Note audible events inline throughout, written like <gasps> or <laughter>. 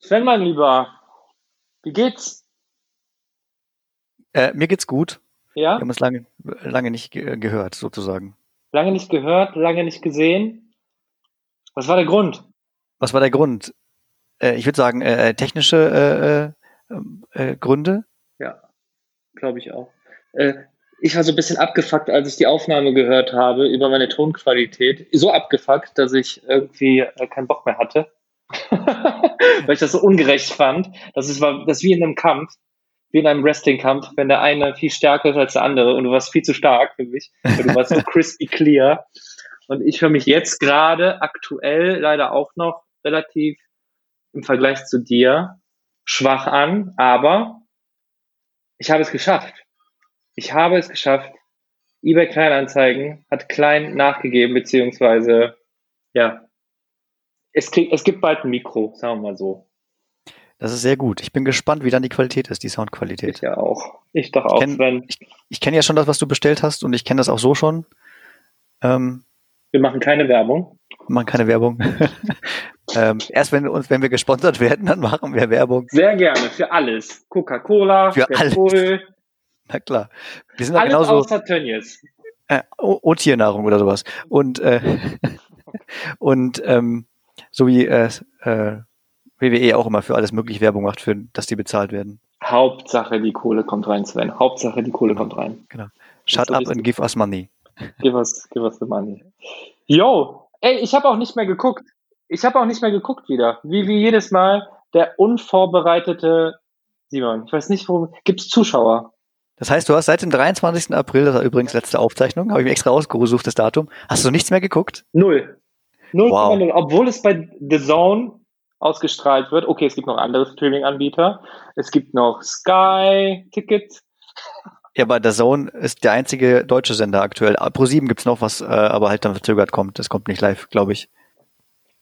Sven, mein Lieber, wie geht's? Äh, mir geht's gut. Ja? Wir haben uns lange, lange nicht ge gehört, sozusagen. Lange nicht gehört, lange nicht gesehen. Was war der Grund? Was war der Grund? Äh, ich würde sagen, äh, technische äh, äh, äh Gründe. Ja, glaube ich auch. Äh, ich war so ein bisschen abgefuckt, als ich die Aufnahme gehört habe über meine Tonqualität. So abgefuckt, dass ich irgendwie äh, keinen Bock mehr hatte. <laughs> Weil ich das so ungerecht fand. Das ist, war, das ist wie in einem Kampf, wie in einem Wrestling-Kampf, wenn der eine viel stärker ist als der andere und du warst viel zu stark für mich. Du warst so <laughs> crispy clear. Und ich höre mich jetzt gerade aktuell leider auch noch relativ im Vergleich zu dir schwach an, aber ich habe es geschafft. Ich habe es geschafft. eBay Kleinanzeigen hat klein nachgegeben, beziehungsweise, ja, es, krieg, es gibt bald ein Mikro, sagen wir mal so. Das ist sehr gut. Ich bin gespannt, wie dann die Qualität ist, die Soundqualität. Ich ja auch. Ich doch auch. Ich kenne ich, ich kenn ja schon das, was du bestellt hast und ich kenne das auch so schon. Ähm, wir machen keine Werbung. Wir machen keine Werbung. <laughs> ähm, erst wenn, uns, wenn wir gesponsert werden, dann machen wir Werbung. Sehr gerne, für alles. Coca-Cola, für alles. Na klar. Wir sind alles genauso, außer Tönnies. Äh, und Tiernahrung oder sowas. Und, äh, <laughs> und ähm, so wie äh, äh, WWE auch immer für alles mögliche Werbung macht, für, dass die bezahlt werden. Hauptsache die Kohle kommt rein, Sven. Hauptsache die Kohle kommt rein. Genau. Shut up and give us money. <laughs> Give us, give us the money. Yo, ey, ich habe auch nicht mehr geguckt. Ich habe auch nicht mehr geguckt wieder. Wie, wie jedes Mal der unvorbereitete Simon. Ich weiß nicht, worum. Gibt es Zuschauer? Das heißt, du hast seit dem 23. April, das war übrigens letzte Aufzeichnung, habe ich mir extra ausgesucht, das Datum. Hast du nichts mehr geguckt? Null. 0,0, wow. obwohl es bei The Zone ausgestrahlt wird. Okay, es gibt noch andere Streaming-Anbieter. Es gibt noch Sky Ticket. <laughs> Ja, aber The Zone ist der einzige deutsche Sender aktuell. Pro 7 gibt's noch was, äh, aber halt dann verzögert kommt. Das kommt nicht live, glaube ich.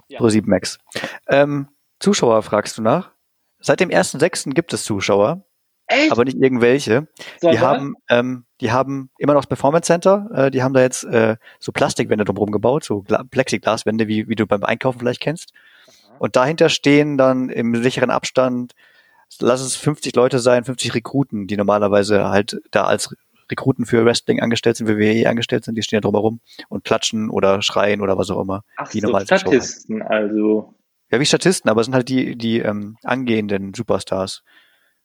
Ja. Pro 7 Max. Ähm, Zuschauer fragst du nach? Seit dem 1.6. gibt es Zuschauer. Echt? Aber nicht irgendwelche. So, die haben, ähm, die haben immer noch das Performance Center. Äh, die haben da jetzt äh, so Plastikwände drumherum gebaut, so Gla Plexiglaswände, wie, wie du beim Einkaufen vielleicht kennst. Und dahinter stehen dann im sicheren Abstand, lass es 50 Leute sein, 50 Rekruten, die normalerweise halt da als Rekruten für Wrestling angestellt sind, WWE angestellt sind, die stehen da drumherum und klatschen oder schreien oder was auch immer. Ach, die so Statisten also. Ja, wie Statisten, aber es sind halt die, die ähm, angehenden Superstars.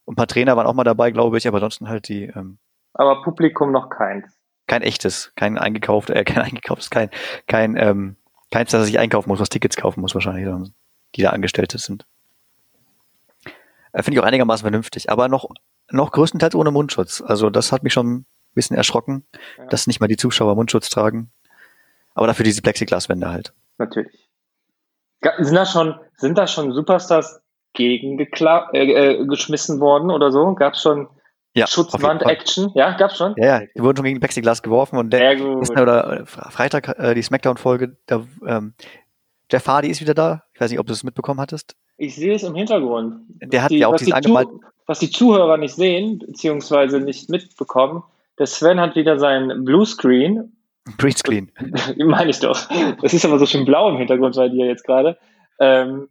Und ein paar Trainer waren auch mal dabei, glaube ich, aber ansonsten halt die. Ähm, aber Publikum noch keins. Kein echtes, kein eingekauft, äh, kein <laughs> eingekauftes, kein, kein, ähm, keins, das ich einkaufen muss, was Tickets kaufen muss wahrscheinlich, die da Angestellte sind. Äh, Finde ich auch einigermaßen vernünftig, aber noch, noch größtenteils ohne Mundschutz. Also das hat mich schon ein bisschen erschrocken, ja. dass nicht mal die Zuschauer Mundschutz tragen. Aber dafür diese Plexiglaswände halt. Natürlich. Sind da schon, sind da schon Superstars gegen äh, äh, geschmissen worden oder so? Gab es schon ja, Schutzwand-Action? Ja, gab's schon? Ja, ja, die wurden schon gegen Plexiglas geworfen und der oder äh, Freitag äh, die Smackdown-Folge, da ähm, Jeff Hardy ist wieder da. Ich weiß nicht, ob du es mitbekommen hattest. Ich sehe es im Hintergrund. Der hat die, ja auch diesen angemalt. Was die Zuhörer nicht sehen, beziehungsweise nicht mitbekommen, der Sven hat wieder sein Bluescreen. Greenscreen. <laughs> Meine ich doch. Das ist aber so schön blau im Hintergrund bei dir jetzt gerade. Ähm,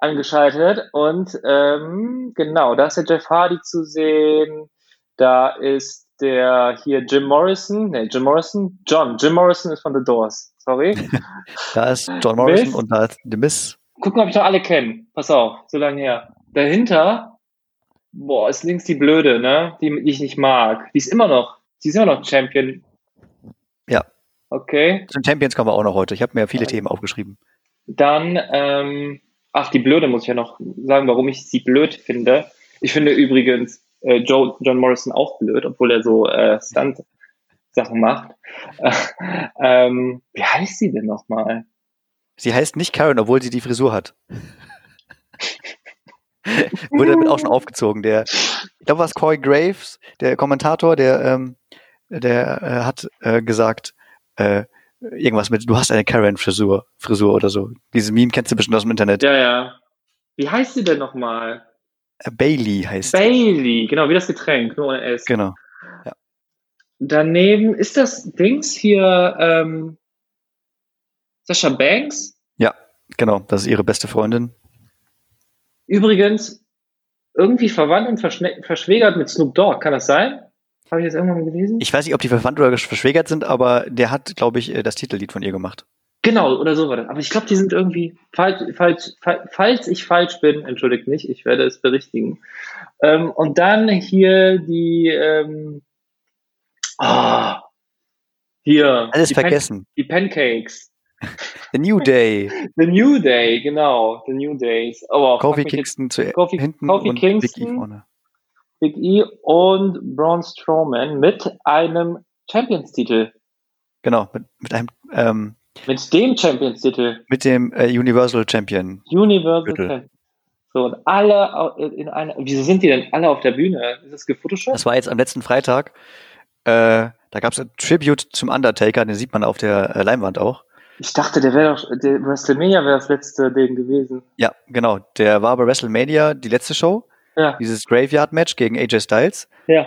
angeschaltet. Und ähm, genau, da ist der Jeff Hardy zu sehen. Da ist der hier Jim Morrison. Ne, Jim Morrison? John. Jim Morrison ist von The Doors. Sorry. <laughs> da ist John Morrison Miss. und da ist The Miss. Gucken, ob ich noch alle kenne. Pass auf, so lange her. Dahinter, boah, ist links die Blöde, ne? Die, die ich nicht mag. Die ist immer noch, die ist immer noch Champion. Ja. Okay. Zu den Champions kommen wir auch noch heute. Ich habe mir viele ja. Themen aufgeschrieben. Dann, ähm, ach, die Blöde muss ich ja noch sagen, warum ich sie blöd finde. Ich finde übrigens äh, Joe, John Morrison auch blöd, obwohl er so äh, Stunt-Sachen macht. Äh, <laughs> ähm, wie heißt sie denn nochmal? Sie heißt nicht Karen, obwohl sie die Frisur hat. <laughs> Wurde damit auch schon aufgezogen. Der, ich glaube, was Corey Graves, der Kommentator, der, ähm, der äh, hat äh, gesagt, äh, irgendwas mit, du hast eine Karen-Frisur, Frisur oder so. Dieses Meme kennst du bestimmt aus dem Internet. Ja, ja. Wie heißt sie denn nochmal? Äh, Bailey heißt Bailey, genau, wie das Getränk, nur ohne S. Genau. Ja. Daneben ist das Dings hier ähm, Sascha Banks? Ja, genau, das ist ihre beste Freundin. übrigens irgendwie verwandt und verschwägert mit Snoop Dogg. Kann das sein? Habe ich das irgendwann gelesen? Ich weiß nicht, ob die verwandt oder verschwägert sind, aber der hat, glaube ich, äh, das Titellied von ihr gemacht. Genau, oder so war das. Aber ich glaube, die sind irgendwie falsch, falsch, falls ich falsch bin, entschuldigt mich, ich werde es berichtigen. Ähm, und dann hier die, ähm, oh, hier. Alles die vergessen. Pan die Pancakes. The New Day. <laughs> The New Day, genau. The New Days. Oh, Kofi Kingston zu Kofi, hinten und Kingston, Big E vorne. Big E und Braun Strowman mit einem Champions-Titel. Genau, mit, mit einem ähm, mit dem Champions-Titel. Mit dem äh, Universal Champion. Universal Champion. So, und alle in einer. Wieso sind die denn alle auf der Bühne? Ist das gefotoshoppt? Das war jetzt am letzten Freitag. Äh, da gab es ein Tribute zum Undertaker, den sieht man auf der äh, Leinwand auch. Ich dachte, der wäre doch, der WrestleMania wäre das letzte Ding gewesen. Ja, genau. Der war bei WrestleMania die letzte Show. Ja. Dieses Graveyard-Match gegen AJ Styles. Ja.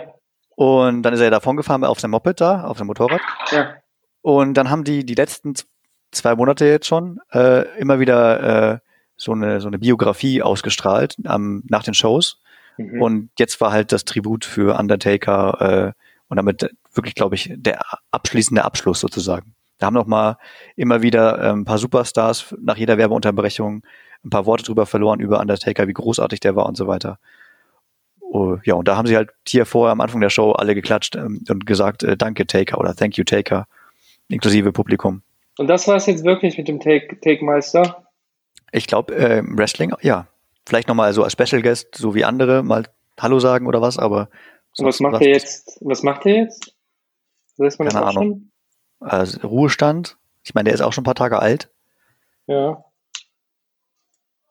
Und dann ist er davon gefahren auf seinem Moped da, auf seinem Motorrad. Ja. Und dann haben die die letzten zwei Monate jetzt schon äh, immer wieder äh, so eine so eine Biografie ausgestrahlt ähm, nach den Shows. Mhm. Und jetzt war halt das Tribut für Undertaker äh, und damit wirklich, glaube ich, der abschließende Abschluss sozusagen. Da haben noch mal immer wieder äh, ein paar Superstars nach jeder Werbeunterbrechung ein paar Worte drüber verloren über Undertaker, wie großartig der war und so weiter. Oh, ja, und da haben sie halt hier vorher am Anfang der Show alle geklatscht ähm, und gesagt, äh, danke Taker oder thank you Taker, inklusive Publikum. Und das war es jetzt wirklich mit dem Take, Take Meister? Ich glaube, äh, Wrestling, ja. Vielleicht nochmal so als Special Guest, so wie andere, mal Hallo sagen oder was, aber. Und was macht er jetzt? Was macht er jetzt? Weiß man Keine Ahnung. Also, Ruhestand. Ich meine, der ist auch schon ein paar Tage alt. Ja.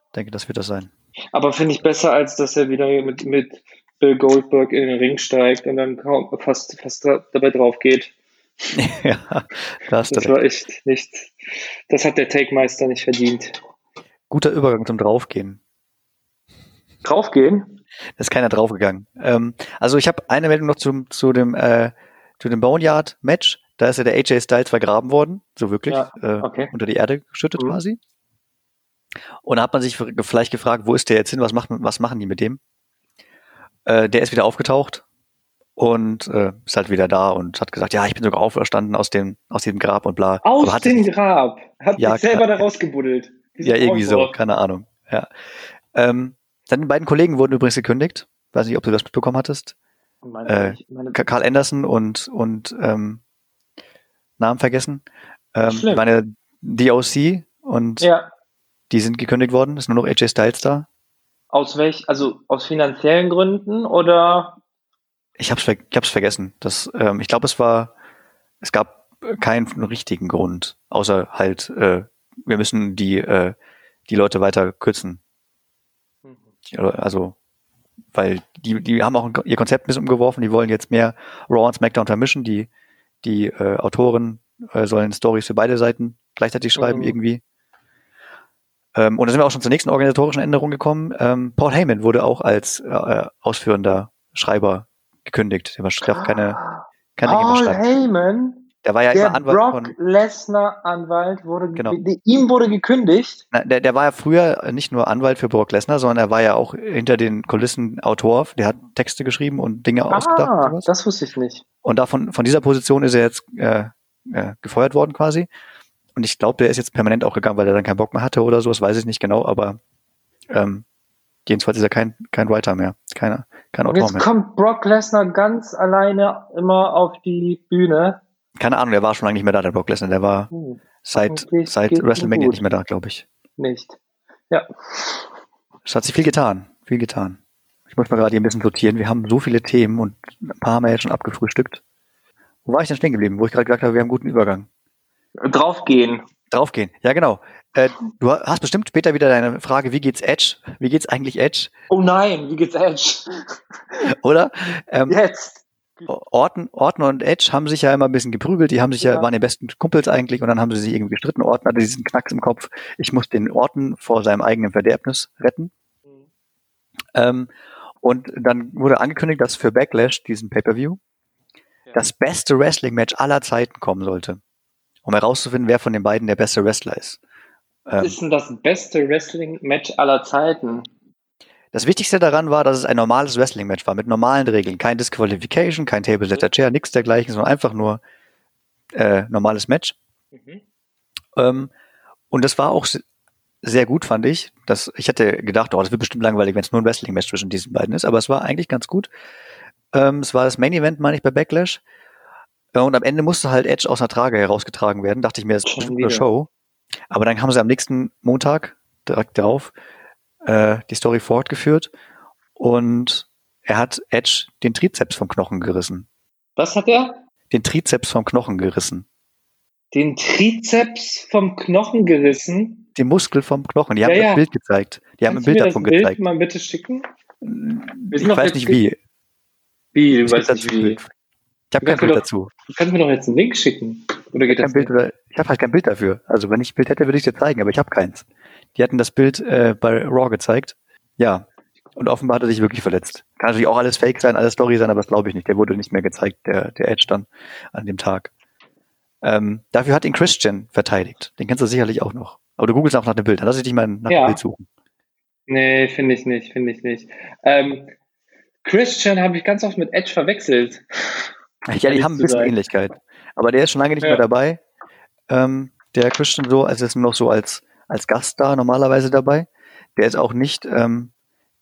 Ich denke, das wird das sein. Aber finde ich besser, als dass er wieder mit, mit Bill Goldberg in den Ring steigt und dann kaum fast, fast dabei drauf geht. <laughs> ja, das, das war echt nicht. Das hat der Take-Meister nicht verdient. Guter Übergang zum Draufgehen. Draufgehen? Da ist keiner draufgegangen. Ähm, also ich habe eine Meldung noch zum, zu dem äh, zu dem Boneyard-Match. Da ist ja der AJ Styles vergraben worden, so wirklich, ja, okay. äh, unter die Erde geschüttet mhm. quasi. Und da hat man sich vielleicht gefragt, wo ist der jetzt hin? Was, macht, was machen die mit dem? Äh, der ist wieder aufgetaucht und äh, ist halt wieder da und hat gesagt, ja, ich bin sogar auferstanden aus dem aus dem Grab und bla. Aus dem Grab hat ja, sich selber da rausgebubbelt. Ja, irgendwie so, keine Ahnung. Ja. Ähm, dann die beiden Kollegen wurden übrigens gekündigt. Weiß nicht, ob du das mitbekommen hattest. Meine, äh, meine Karl Anderson und und ähm, Namen vergessen. Ähm, meine DOC und ja. Die sind gekündigt worden. Ist nur noch AJ Styles da. Aus welch, also aus finanziellen Gründen oder ich hab's, ich hab's vergessen. Das, ähm, ich glaube, es war, es gab keinen richtigen Grund, außer halt, äh, wir müssen die, äh, die Leute weiter kürzen. Mhm. Also, weil die, die haben auch ihr Konzept ein bisschen umgeworfen, die wollen jetzt mehr Raw und SmackDown vermischen, die, die äh, Autoren äh, sollen Stories für beide Seiten gleichzeitig schreiben mhm. irgendwie. Ähm, und da sind wir auch schon zur nächsten organisatorischen Änderung gekommen. Ähm, Paul Heyman wurde auch als äh, ausführender Schreiber gekündigt. Der darf keine, keine Paul Heyman, der war ja der immer Anwalt Brock von. Lesnar Anwalt wurde, genau. ihm wurde gekündigt. Na, der, der war ja früher nicht nur Anwalt für Brock Lesnar, sondern er war ja auch hinter den Kulissen Autor. Der hat Texte geschrieben und Dinge ah, ausgedacht. Und das wusste ich nicht. Und davon, von dieser Position ist er jetzt äh, äh, gefeuert worden quasi. Und ich glaube, der ist jetzt permanent auch gegangen, weil er dann keinen Bock mehr hatte oder so. Das weiß ich nicht genau, aber ähm, jedenfalls ist er kein, kein Writer mehr. Keiner, kein Autor jetzt mehr. kommt Brock Lesnar ganz alleine immer auf die Bühne. Keine Ahnung, der war schon lange nicht mehr da, der Brock Lesnar. Der war hm. seit, seit WrestleMania nicht mehr da, glaube ich. Nicht. Ja. Es hat sich viel getan. Viel getan. Ich muss mal gerade hier ein bisschen sortieren. Wir haben so viele Themen und ein paar haben wir jetzt schon abgefrühstückt. Wo war ich denn stehen geblieben? Wo ich gerade gesagt habe, wir haben einen guten Übergang. Draufgehen. Draufgehen, ja genau. Äh, du hast bestimmt später wieder deine Frage, wie geht's Edge? Wie geht's eigentlich Edge? Oh nein, wie geht's Edge? <laughs> Oder? Ähm, Jetzt. Orton, Orton und Edge haben sich ja immer ein bisschen geprügelt, die haben sich ja, ja waren die besten Kumpels eigentlich und dann haben sie sich irgendwie gestritten. Orton hatte diesen Knacks im Kopf, ich muss den Orton vor seinem eigenen Verderbnis retten. Mhm. Ähm, und dann wurde angekündigt, dass für Backlash, diesen Pay-Per-View, ja. das beste Wrestling-Match aller Zeiten kommen sollte um herauszufinden, wer von den beiden der beste Wrestler ist. Was ähm, ist denn das beste Wrestling-Match aller Zeiten? Das Wichtigste daran war, dass es ein normales Wrestling-Match war, mit normalen Regeln. Kein Disqualification, kein Table Setter Chair, nichts dergleichen, sondern einfach nur äh, normales Match. Mhm. Ähm, und das war auch sehr gut, fand ich. Das, ich hätte gedacht, oh, das wird bestimmt langweilig, wenn es nur ein Wrestling-Match zwischen diesen beiden ist, aber es war eigentlich ganz gut. Ähm, es war das Main-Event, meine ich, bei Backlash. Und am Ende musste halt Edge aus einer Trage herausgetragen werden. Dachte ich mir, das ist eine Show. Aber dann haben sie am nächsten Montag direkt darauf äh, die Story fortgeführt und er hat Edge den Trizeps vom Knochen gerissen. Was hat er? Den Trizeps vom Knochen gerissen. Den Trizeps vom Knochen gerissen? Den Muskel vom Knochen. Die ja, haben ja. ein Bild gezeigt. Die Kannst haben ein Bild davon Bild gezeigt. mal bitte schicken? Ich weiß nicht wie. Wie? Du weißt nicht wie. Ich habe kein Bild doch, dazu. Du kannst mir doch jetzt einen Link schicken. Oder geht ich das Bild oder, Ich habe halt kein Bild dafür. Also wenn ich ein Bild hätte, würde ich dir zeigen, aber ich habe keins. Die hatten das Bild äh, bei Raw gezeigt. Ja. Und offenbar hat er sich wirklich verletzt. Kann natürlich auch alles Fake sein, alles Story sein, aber das glaube ich nicht. Der wurde nicht mehr gezeigt, der, der Edge dann an dem Tag. Ähm, dafür hat ihn Christian verteidigt. Den kennst du sicherlich auch noch. Aber du googelst auch nach dem Bild. Dann lass ich dich mal nach ja. dem Bild suchen. Nee, finde ich nicht, finde ich nicht. Ähm, Christian habe ich ganz oft mit Edge verwechselt. Ja, die haben ein bisschen Ähnlichkeit. Aber der ist schon lange nicht ja. mehr dabei. Ähm, der Christian so, also ist nur noch so als, als Gast da normalerweise dabei. Der ist auch nicht, ähm,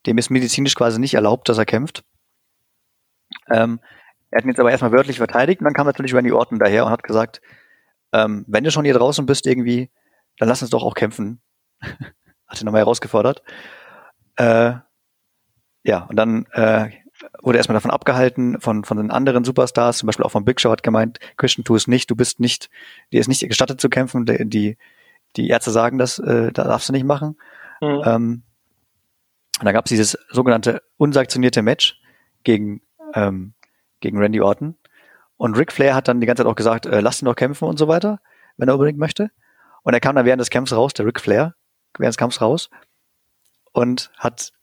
dem ist medizinisch quasi nicht erlaubt, dass er kämpft. Ähm, er hat ihn jetzt aber erstmal wörtlich verteidigt und dann kam natürlich Randy Orton daher und hat gesagt, ähm, wenn du schon hier draußen bist irgendwie, dann lass uns doch auch kämpfen. <laughs> hat ihn nochmal herausgefordert. Äh, ja, und dann äh, wurde erstmal davon abgehalten, von, von den anderen Superstars, zum Beispiel auch von Big Show hat gemeint, Christian, tu es nicht, du bist nicht, dir ist nicht gestattet zu kämpfen, die, die Ärzte sagen das, äh, da darfst du nicht machen. Mhm. Ähm, und da gab es dieses sogenannte unsanktionierte Match gegen, ähm, gegen Randy Orton. Und Ric Flair hat dann die ganze Zeit auch gesagt, äh, lass ihn doch kämpfen und so weiter, wenn er unbedingt möchte. Und er kam dann während des Kampfs raus, der Ric Flair, während des Kampfs raus und hat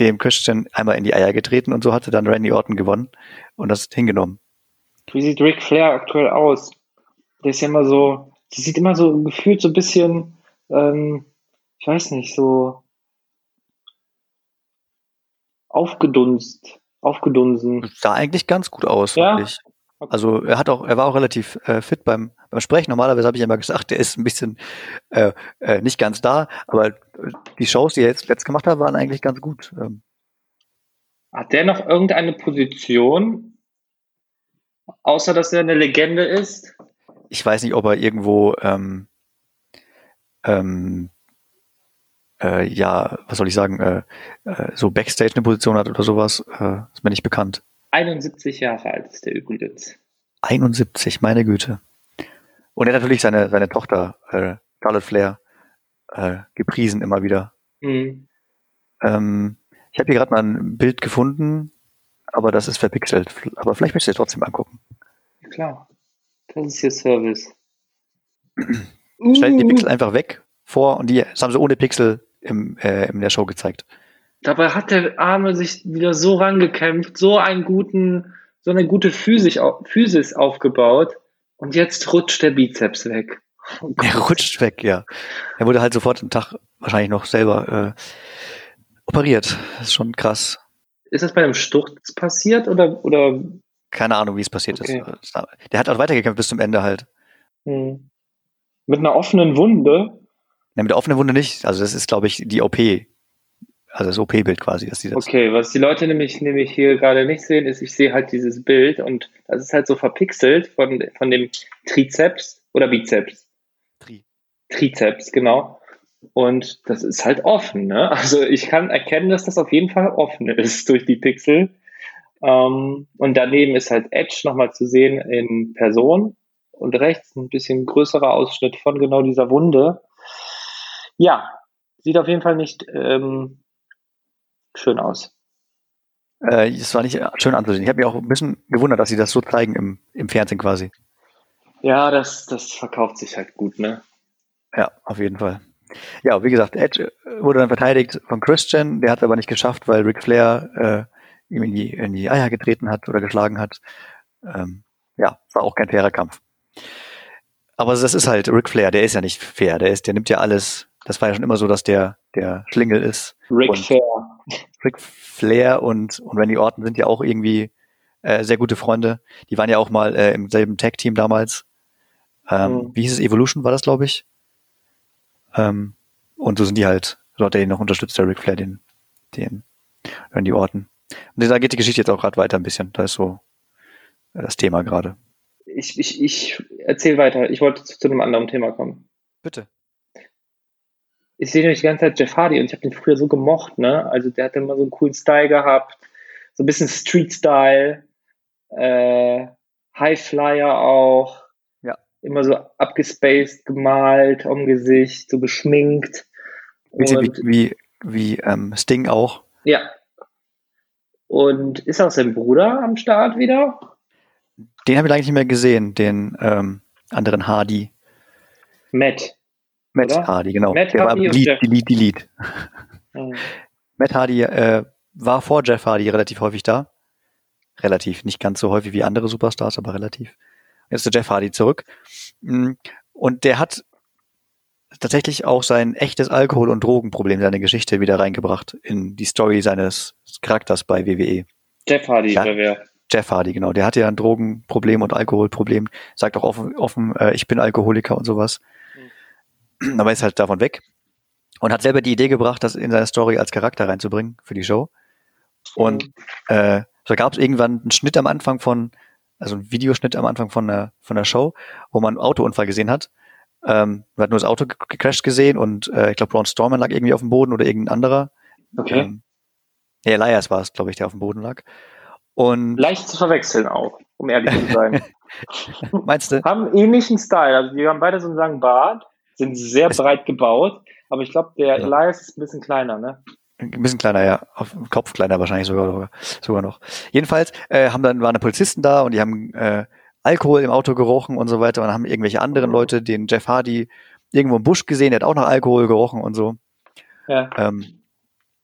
dem Christian einmal in die Eier getreten und so hatte dann Randy Orton gewonnen und das hingenommen. Wie sieht Ric Flair aktuell aus? Der ist ja immer so, der sieht immer so gefühlt so ein bisschen, ähm, ich weiß nicht, so aufgedunst, aufgedunsen. Sah eigentlich ganz gut aus, ja? ich. Also er hat auch, er war auch relativ äh, fit beim, beim Sprechen. Normalerweise habe ich immer gesagt, der ist ein bisschen äh, äh, nicht ganz da, aber die Shows, die er jetzt letzt gemacht hat, waren eigentlich ganz gut. Ähm. Hat der noch irgendeine Position, außer dass er eine Legende ist? Ich weiß nicht, ob er irgendwo ähm, ähm, äh, ja, was soll ich sagen, äh, äh, so Backstage eine Position hat oder sowas, äh, ist mir nicht bekannt. 71 Jahre alt ist der übrigens. 71, meine Güte. Und er hat natürlich seine, seine Tochter, äh, Charlotte Flair, äh, gepriesen immer wieder. Mhm. Ähm, ich habe hier gerade mal ein Bild gefunden, aber das ist verpixelt. Aber vielleicht möchtest du es trotzdem angucken. Klar, das ist hier Service. Stellen die Pixel einfach weg vor und die das haben sie ohne Pixel im, äh, in der Show gezeigt. Dabei hat der Arme sich wieder so rangekämpft, so einen guten, so eine gute Physis, Physis aufgebaut und jetzt rutscht der Bizeps weg. Oh er rutscht weg, ja. Er wurde halt sofort am Tag wahrscheinlich noch selber äh, operiert. Das ist schon krass. Ist das bei einem Sturz passiert oder, oder? Keine Ahnung, wie es passiert okay. ist. Der hat auch weitergekämpft bis zum Ende halt. Hm. Mit einer offenen Wunde? Ne, mit der offenen Wunde nicht. Also das ist, glaube ich, die OP, also das OP-Bild quasi, dass die das. Okay, was die Leute nämlich, nämlich hier gerade nicht sehen, ist, ich sehe halt dieses Bild und das ist halt so verpixelt von, von dem Trizeps oder Bizeps. Tri. Trizeps, genau. Und das ist halt offen, ne? Also ich kann erkennen, dass das auf jeden Fall offen ist durch die Pixel. Ähm, und daneben ist halt Edge nochmal zu sehen in Person und rechts ein bisschen größerer Ausschnitt von genau dieser Wunde. Ja, sieht auf jeden Fall nicht ähm, schön aus. Äh, es war nicht schön anzusehen. Ich habe mich auch ein bisschen gewundert, dass sie das so zeigen im, im Fernsehen quasi. Ja, das, das verkauft sich halt gut, ne? Ja, auf jeden Fall. Ja, wie gesagt, Edge wurde dann verteidigt von Christian, der hat es aber nicht geschafft, weil Ric Flair äh, ihm in die, in die Eier getreten hat oder geschlagen hat. Ähm, ja, war auch kein fairer Kampf. Aber das ist halt Ric Flair, der ist ja nicht fair, der ist, der nimmt ja alles das war ja schon immer so, dass der der Schlingel ist. Ric Fair. Ric Flair und, und Randy Orton sind ja auch irgendwie äh, sehr gute Freunde. Die waren ja auch mal äh, im selben Tag-Team damals. Ähm, mhm. Wie hieß es? Evolution war das, glaube ich. Ähm, und so sind die halt, so hat er ihn noch unterstützt, der Ric Flair, den, den Randy Orton. Und da geht die Geschichte jetzt auch gerade weiter ein bisschen. Da ist so äh, das Thema gerade. Ich, ich, ich erzähle weiter. Ich wollte zu, zu einem anderen Thema kommen. Bitte ich sehe nämlich die ganze Zeit Jeff Hardy und ich habe den früher so gemocht, ne? Also der hat immer so einen coolen Style gehabt, so ein bisschen Street-Style, äh, High Flyer auch, ja. immer so abgespaced, gemalt am Gesicht, so geschminkt. Und, wie, wie, wie ähm, Sting auch. Ja. Und ist auch sein Bruder am Start wieder? Den habe ich eigentlich nicht mehr gesehen, den ähm, anderen Hardy. Matt. Matt oder? Hardy, genau. Matt der Hardy war Lead, Delete, Delete. Mhm. Matt Hardy äh, war vor Jeff Hardy relativ häufig da. Relativ, nicht ganz so häufig wie andere Superstars, aber relativ. Jetzt ist der Jeff Hardy zurück. Mm, und der hat tatsächlich auch sein echtes Alkohol- und Drogenproblem, seine Geschichte wieder reingebracht in die Story seines Charakters bei WWE. Jeff Hardy, ja, oder wer? Jeff Hardy, genau. Der hatte ja ein Drogenproblem und Alkoholproblem. Sagt auch offen, offen äh, ich bin Alkoholiker und sowas aber ist halt davon weg und hat selber die Idee gebracht, das in seine Story als Charakter reinzubringen für die Show. Und äh, so gab es irgendwann einen Schnitt am Anfang von, also einen Videoschnitt am Anfang von der, von der Show, wo man einen Autounfall gesehen hat. Ähm, man hat nur das Auto gecrashed gesehen und äh, ich glaube, Braun Storman lag irgendwie auf dem Boden oder irgendein anderer. Okay. Ähm, ja, Elias war es, glaube ich, der auf dem Boden lag. Und Leicht zu verwechseln auch, um ehrlich zu sein. <laughs> Meinst du? Haben ähnlichen Style. Also die haben beide so einen langen Bart sind sehr breit gebaut, aber ich glaube, der ja. Elias ist ein bisschen kleiner, ne? Ein bisschen kleiner, ja. Auf dem Kopf kleiner wahrscheinlich sogar, sogar noch. Jedenfalls äh, haben dann waren Polizisten da und die haben äh, Alkohol im Auto gerochen und so weiter und haben irgendwelche anderen Leute den Jeff Hardy irgendwo im Busch gesehen, der hat auch nach Alkohol gerochen und so. Ja. Ähm,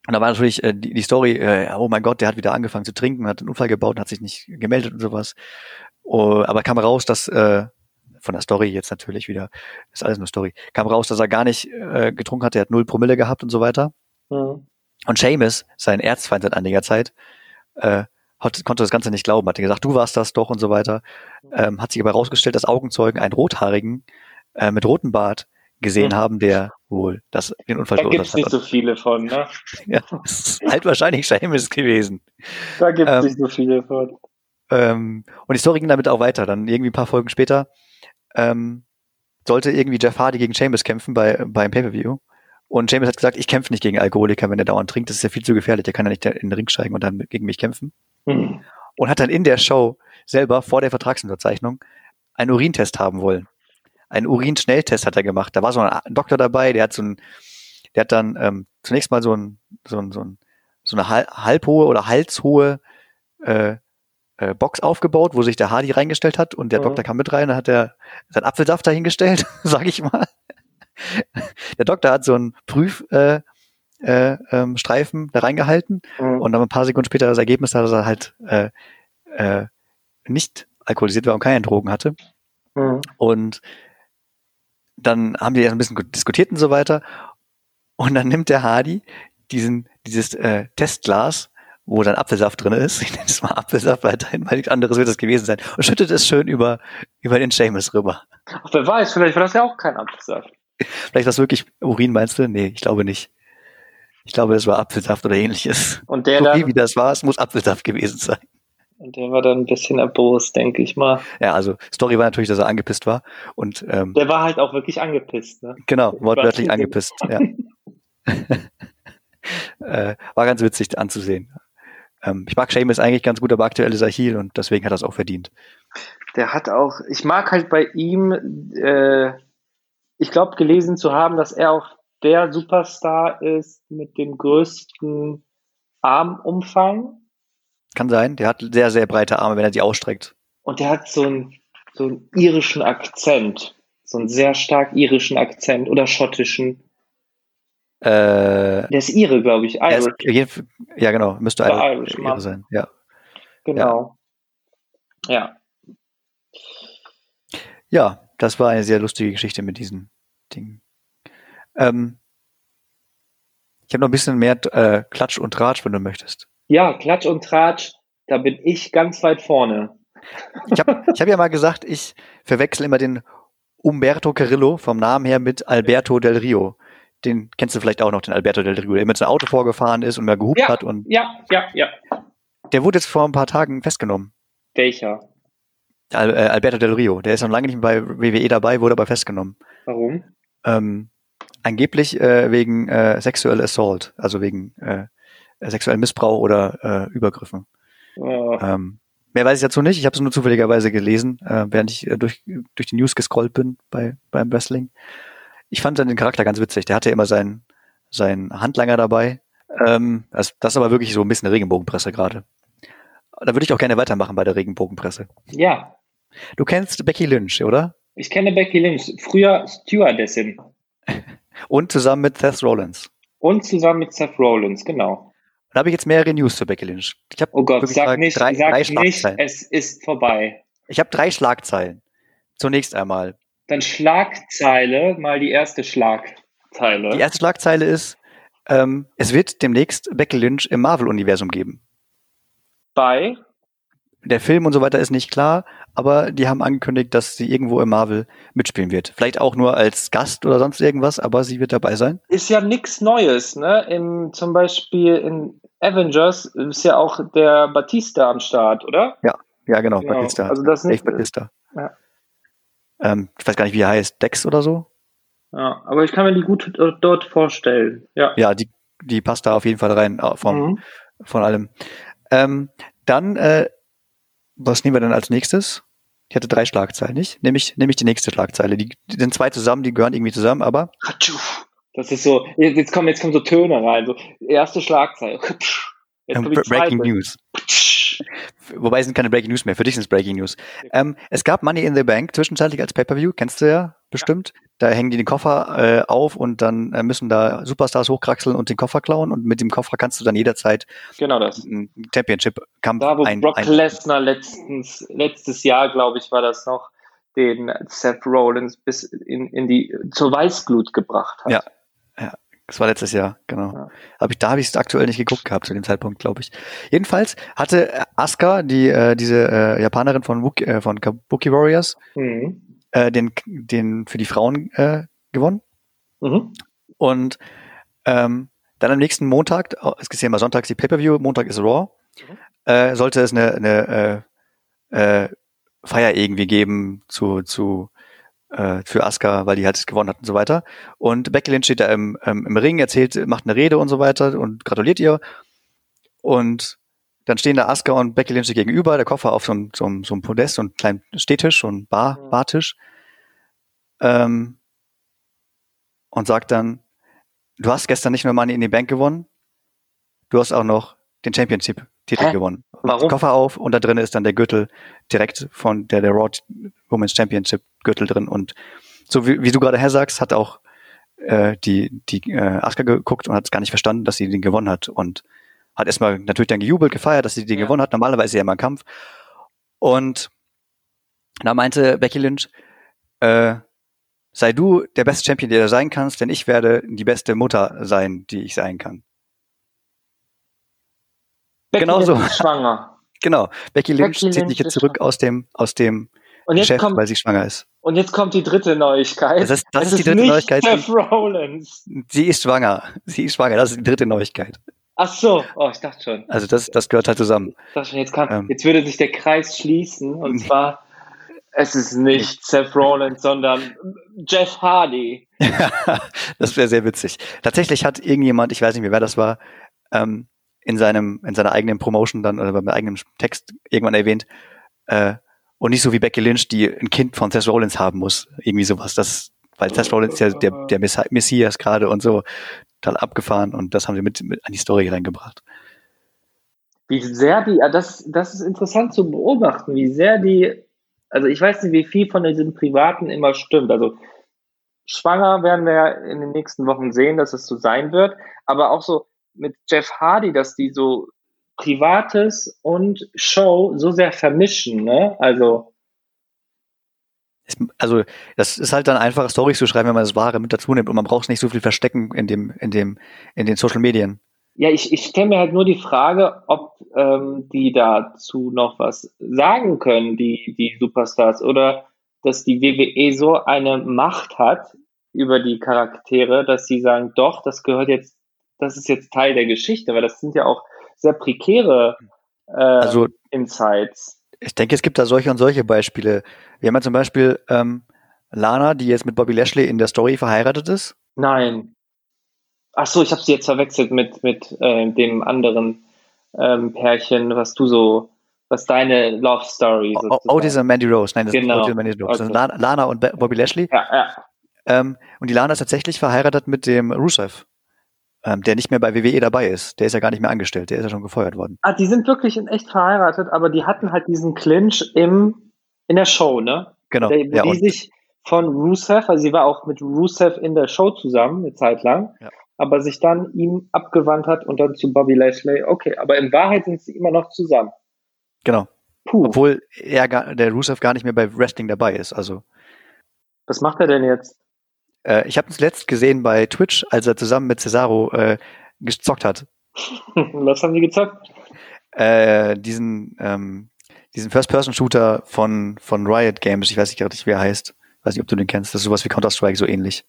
und da war natürlich äh, die, die Story, äh, oh mein Gott, der hat wieder angefangen zu trinken, hat einen Unfall gebaut und hat sich nicht gemeldet und sowas. Oh, aber kam raus, dass äh, von der Story jetzt natürlich wieder, ist alles nur Story, kam raus, dass er gar nicht äh, getrunken hat, er hat null Promille gehabt und so weiter. Mhm. Und Seamus, sein Erzfeind seit einiger Zeit, äh, hat, konnte das Ganze nicht glauben, hat gesagt, du warst das doch und so weiter. Ähm, hat sich aber herausgestellt, dass Augenzeugen einen Rothaarigen äh, mit rotem Bart gesehen mhm. haben, der wohl das, den Unfall Da gibt es nicht so viele von, ne? <laughs> ja, das ist halt wahrscheinlich Seamus gewesen. Da gibt es ähm, nicht so viele von. Ähm, und die Story ging damit auch weiter. Dann irgendwie ein paar Folgen später ähm, sollte irgendwie Jeff Hardy gegen Chambers kämpfen bei, beim Pay-Per-View. Und Chambers hat gesagt, ich kämpfe nicht gegen Alkoholiker, wenn er dauernd trinkt. Das ist ja viel zu gefährlich. Der kann ja nicht in den Ring steigen und dann gegen mich kämpfen. Mhm. Und hat dann in der Show selber vor der Vertragsunterzeichnung einen Urintest haben wollen. Einen Urinschnelltest hat er gemacht. Da war so ein Doktor dabei, der hat so ein, der hat dann ähm, zunächst mal so ein, so ein, so ein so eine halbhohe oder halshohe äh, äh, Box aufgebaut, wo sich der Hardy reingestellt hat und der mhm. Doktor kam mit rein, dann hat er seinen Apfelsaft dahingestellt, <laughs> sag ich mal. Der Doktor hat so einen Prüfstreifen äh, äh, ähm, Streifen da reingehalten mhm. und dann ein paar Sekunden später das Ergebnis, dass er halt äh, äh, nicht alkoholisiert war und keine Drogen hatte. Mhm. Und dann haben die erst ein bisschen diskutiert und so weiter. Und dann nimmt der Hardy diesen, dieses äh, Testglas wo dann Apfelsaft drin ist. Ich nenne es mal Apfelsaft weil nichts anderes wird es gewesen sein. Und schüttet es schön über, über den Seamus rüber. Ach, wer weiß, vielleicht war das ja auch kein Apfelsaft. Vielleicht war es wirklich Urin, meinst du? Nee, ich glaube nicht. Ich glaube, es war Apfelsaft oder ähnliches. Und der so dann, wie das war, es muss Apfelsaft gewesen sein. Und der war dann ein bisschen erbost, denke ich mal. Ja, also Story war natürlich, dass er angepisst war. Und ähm, der war halt auch wirklich angepisst, ne? Genau, wortwörtlich angepisst, ja. <laughs> äh, war ganz witzig anzusehen. Ähm, ich mag Seamus eigentlich ganz gut, aber aktuell ist er Heel und deswegen hat er es auch verdient. Der hat auch, ich mag halt bei ihm, äh, ich glaube gelesen zu haben, dass er auch der Superstar ist mit dem größten Armumfang. Kann sein, der hat sehr, sehr breite Arme, wenn er die ausstreckt. Und der hat so einen, so einen irischen Akzent, so einen sehr stark irischen Akzent oder schottischen. Äh, der ist Ire, glaube ich. Irish. Ist, ja, genau. Müsste Irish, Irish sein. Ja. Genau. Ja. ja. Ja, das war eine sehr lustige Geschichte mit diesen Dingen. Ähm, Ich habe noch ein bisschen mehr äh, Klatsch und Tratsch, wenn du möchtest. Ja, Klatsch und Tratsch, da bin ich ganz weit vorne. Ich habe hab ja mal gesagt, ich verwechsel immer den Umberto Carrillo vom Namen her mit Alberto del Rio. Den kennst du vielleicht auch noch, den Alberto del Rio, der mit seinem Auto vorgefahren ist und mal gehupt Ja, hat. Und ja, ja, ja. der wurde jetzt vor ein paar Tagen festgenommen. Welcher? Al äh, Alberto del Rio. Der ist noch lange nicht bei WWE dabei, wurde aber festgenommen. Warum? Ähm, angeblich äh, wegen äh, sexuell Assault, also wegen äh, sexuellem Missbrauch oder äh, Übergriffen. Oh, Ähm, mehr weiß ich dazu nicht. Ich habe es nur zufälligerweise gelesen, äh, während ich äh, durch, durch die News gescrollt bin bei, beim Wrestling. Ich fand seinen Charakter ganz witzig. Der hatte immer seinen, seinen Handlanger dabei. Ähm, das, das ist aber wirklich so ein bisschen Regenbogenpresse gerade. Da würde ich auch gerne weitermachen bei der Regenbogenpresse. ja, Du kennst Becky Lynch, oder? ich kenne Becky Lynch, früher Stewardessin. <laughs> Und zusammen mit Seth Rollins. Und zusammen mit Seth Rollins, genau. Da habe ich jetzt mehrere News zu Becky Lynch. Ich habe Oh Gott, sag nicht, drei, sag drei nicht, es ist vorbei. Ich habe drei Schlagzeilen. Zunächst einmal. Dann Schlagzeile, mal die erste Schlagzeile. Die erste Schlagzeile ist, ähm, es wird demnächst Becky Lynch im Marvel-Universum geben. Bei, Der Film und so weiter ist nicht klar, aber die haben angekündigt, dass sie irgendwo im Marvel mitspielen wird. Vielleicht auch nur als Gast oder sonst irgendwas, aber sie wird dabei sein. ist ja nichts Neues, ne? Im, zum Beispiel in Avengers ist ja auch der Batista am Start, oder? Ja, genau, Genau, Batista. also das nicht- Dave Batista. Ja. Ähm, ich weiß gar nicht, wie er heißt. Dex oder so? Ja, aber ich kann mir die gut dort, vorstellen. Ja. Ja, die, die passt da auf jeden Fall rein äh, von, Mhm. von allem. Ähm, dann, äh, was nehmen wir dann als nächstes? Ich hatte drei Schlagzeilen, nicht? Nehme ich, nehme ich die nächste Schlagzeile. Die, die sind zwei zusammen, die gehören irgendwie zusammen, aber. Das ist so, jetzt jetzt kommen, jetzt kommen so Töne rein, so erste Schlagzeile. Jetzt ähm, kommt die Breaking zweite. News. Wobei es sind keine Breaking News mehr. Für dich sind es Breaking News. Ähm, es gab Money in the Bank zwischenzeitlich als Pay-Per-View. Kennst du ja bestimmt. Da hängen die den Koffer äh, auf und dann äh, müssen da Superstars hochkraxeln und den Koffer klauen. Und mit dem Koffer kannst du dann jederzeit Genau das. einen Championship-Kampf Da, wo ein, Brock ein Lesnar letztens, letztes Jahr, glaube ich, war das noch, den Seth Rollins bis in, in die, zur Weißglut gebracht hat. Ja. Das war letztes Jahr, genau. Ja. Hab ich, da habe ich es aktuell nicht geguckt gehabt zu dem Zeitpunkt, glaube ich. Jedenfalls hatte Asuka, die äh, diese äh, Japanerin von, Wookie, äh, von Kabuki Warriors, Mhm. äh, den, den für die Frauen äh, gewonnen. Mhm. Und ähm, dann am nächsten Montag, oh, es ist ja immer sonntags die Pay-Per-View, Montag ist Raw, Mhm. äh, sollte es eine, eine äh, äh, Feier irgendwie geben zu, zu äh, für Asuka, weil die halt gewonnen hat und so weiter. Und Becky Lynch steht da im, ähm, im Ring, erzählt, macht eine Rede und so weiter und gratuliert ihr. Und dann stehen da Asuka und Becky Lynch sich gegenüber, der Koffer auf so einem, so einem, so einem Podest, so einem kleinen Stehtisch, so ein Bar, Mhm. Bartisch. Ähm, und sagt dann, du hast gestern nicht nur Money in die Bank gewonnen, du hast auch noch den Championship-Titel Hä? gewonnen. Warum? Koffer auf und da drin ist dann der Gürtel direkt von der, der Raw Women's Championship Gürtel drin und so wie, wie du gerade her sagst, hat auch äh, die, die äh, Asuka geguckt und hat es gar nicht verstanden, dass sie den gewonnen hat und hat erstmal natürlich dann gejubelt, gefeiert, dass sie den Ja. gewonnen hat. Normalerweise ist ja immer ein Kampf. Und da meinte Becky Lynch, äh, sei du der beste Champion, der du sein kannst, denn ich werde die beste Mutter sein, die ich sein kann. Becky Genau so. ist schwanger. Genau. Becky Lynch Becky zieht Lynch sich jetzt ist zurück aus dem, aus dem Und jetzt Geschäft, kommt, weil sie schwanger ist. und jetzt kommt die dritte Neuigkeit. Das ist- das ist die dritte nicht Neuigkeit. Seth Rollins. Sie ist schwanger. Sie ist schwanger. Das ist die dritte Neuigkeit. Ach so, oh, ich dachte schon. Also das, das gehört halt zusammen. Ich dachte schon, jetzt, kann, Ähm. jetzt würde sich der Kreis schließen und zwar, es ist nicht Seth Rollins, sondern Jeff Hardy. <laughs> das wäre sehr witzig. Tatsächlich hat irgendjemand, ich weiß nicht mehr, wer das war, ähm, in seinem, in seiner eigenen Promotion dann oder beim eigenen Text irgendwann erwähnt, äh, und nicht so wie Becky Lynch, die ein Kind von Seth Rollins haben muss. Irgendwie sowas. Das, weil Seth Rollins ja der, der Mess- Messias gerade und so total abgefahren und das haben sie mit, mit an die Story reingebracht. Wie sehr die, ah, das, das ist interessant zu beobachten, wie sehr die, also ich weiß nicht, wie viel von diesem Privaten immer stimmt. Also schwanger werden wir ja in den nächsten Wochen sehen, dass es so sein wird, aber auch so mit Jeff Hardy, dass die so Privates und Show so sehr vermischen, ne? Also Also das ist halt dann einfach Storys zu schreiben, wenn man das Wahre mit dazu nimmt und man braucht es nicht so viel verstecken in dem, in dem, in den Social Medien. Ja, ich, ich stelle mir halt nur die Frage, ob ähm, die dazu noch was sagen können, die, die Superstars, oder dass die WWE so eine Macht hat über die Charaktere, dass sie sagen, doch, das gehört jetzt, das ist jetzt Teil der Geschichte, weil das sind ja auch sehr prekäre äh, also, Insights. Ich denke, es gibt da solche und solche Beispiele. Wir haben ja zum Beispiel ähm, Lana, die jetzt mit Bobby Lashley in der Story verheiratet ist. Nein. Ach so, ich habe sie jetzt verwechselt mit, mit äh, dem anderen ähm, Pärchen, was du so, was deine Love Story ist. Otis und Mandy Rose. Nein, das genau. ist Otis und Mandy Rose. Okay. Lana, Lana und Bobby Lashley. Ja, ja. Ähm, und die Lana ist tatsächlich verheiratet mit dem Rusev ähm, der nicht mehr bei WWE dabei ist. Der ist ja gar nicht mehr angestellt, der ist ja schon gefeuert worden. Ah, die sind wirklich in echt verheiratet, aber die hatten halt diesen Clinch im, in der Show, ne? Genau. Der, wo ja, die sich von Rusev, also sie war auch mit Rusev in der Show zusammen, eine Zeit lang, ja. aber sich dann ihm abgewandt hat und dann zu Bobby Lashley. Okay, aber in Wahrheit sind sie immer noch zusammen. Genau. Puh. Obwohl er gar, der Rusev gar nicht mehr bei Wrestling dabei ist, also. Was macht er denn jetzt? Äh, ich habe ihn zuletzt gesehen bei Twitch, als er zusammen mit Cesaro äh, gezockt hat. <laughs> Was haben die gezockt? Äh, diesen ähm, diesen First-Person-Shooter von, von Riot Games, ich weiß nicht gerade, wie er heißt. Weiß nicht, ob du den kennst. Das ist sowas wie Counter-Strike, so ähnlich.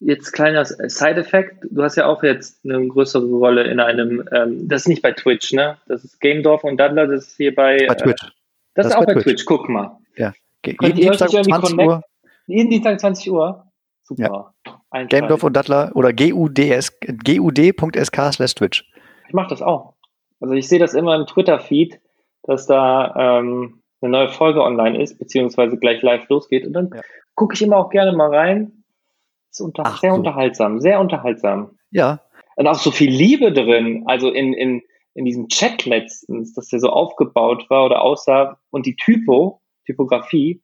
Jetzt kleiner Side-Effekt. Du hast ja auch jetzt eine größere Rolle in einem, ähm, das ist nicht bei Twitch, ne? Das ist Game Dorf und Daddler, das ist hier bei, bei Twitch. Äh, das, das, ist auch bei Twitch. Twitch. guck mal. Ja. Ge jeden Dienstag 20 Uhr jeden Dienstag 20 Uhr. Super. Ja. Gamedorf und Dattler oder guds, gud.sk slash Twitch. Ich mache das auch. Also ich sehe das immer im Twitter-Feed, dass da ähm, eine neue Folge online ist, beziehungsweise gleich live losgeht. Und dann ja. gucke ich immer auch gerne mal rein. Ist unter Ach, sehr so. unterhaltsam, sehr unterhaltsam. Ja. Und auch so viel Liebe drin. Also in, in, in diesem Chat letztens, dass der so aufgebaut war oder aussah und die Typo, Typografie,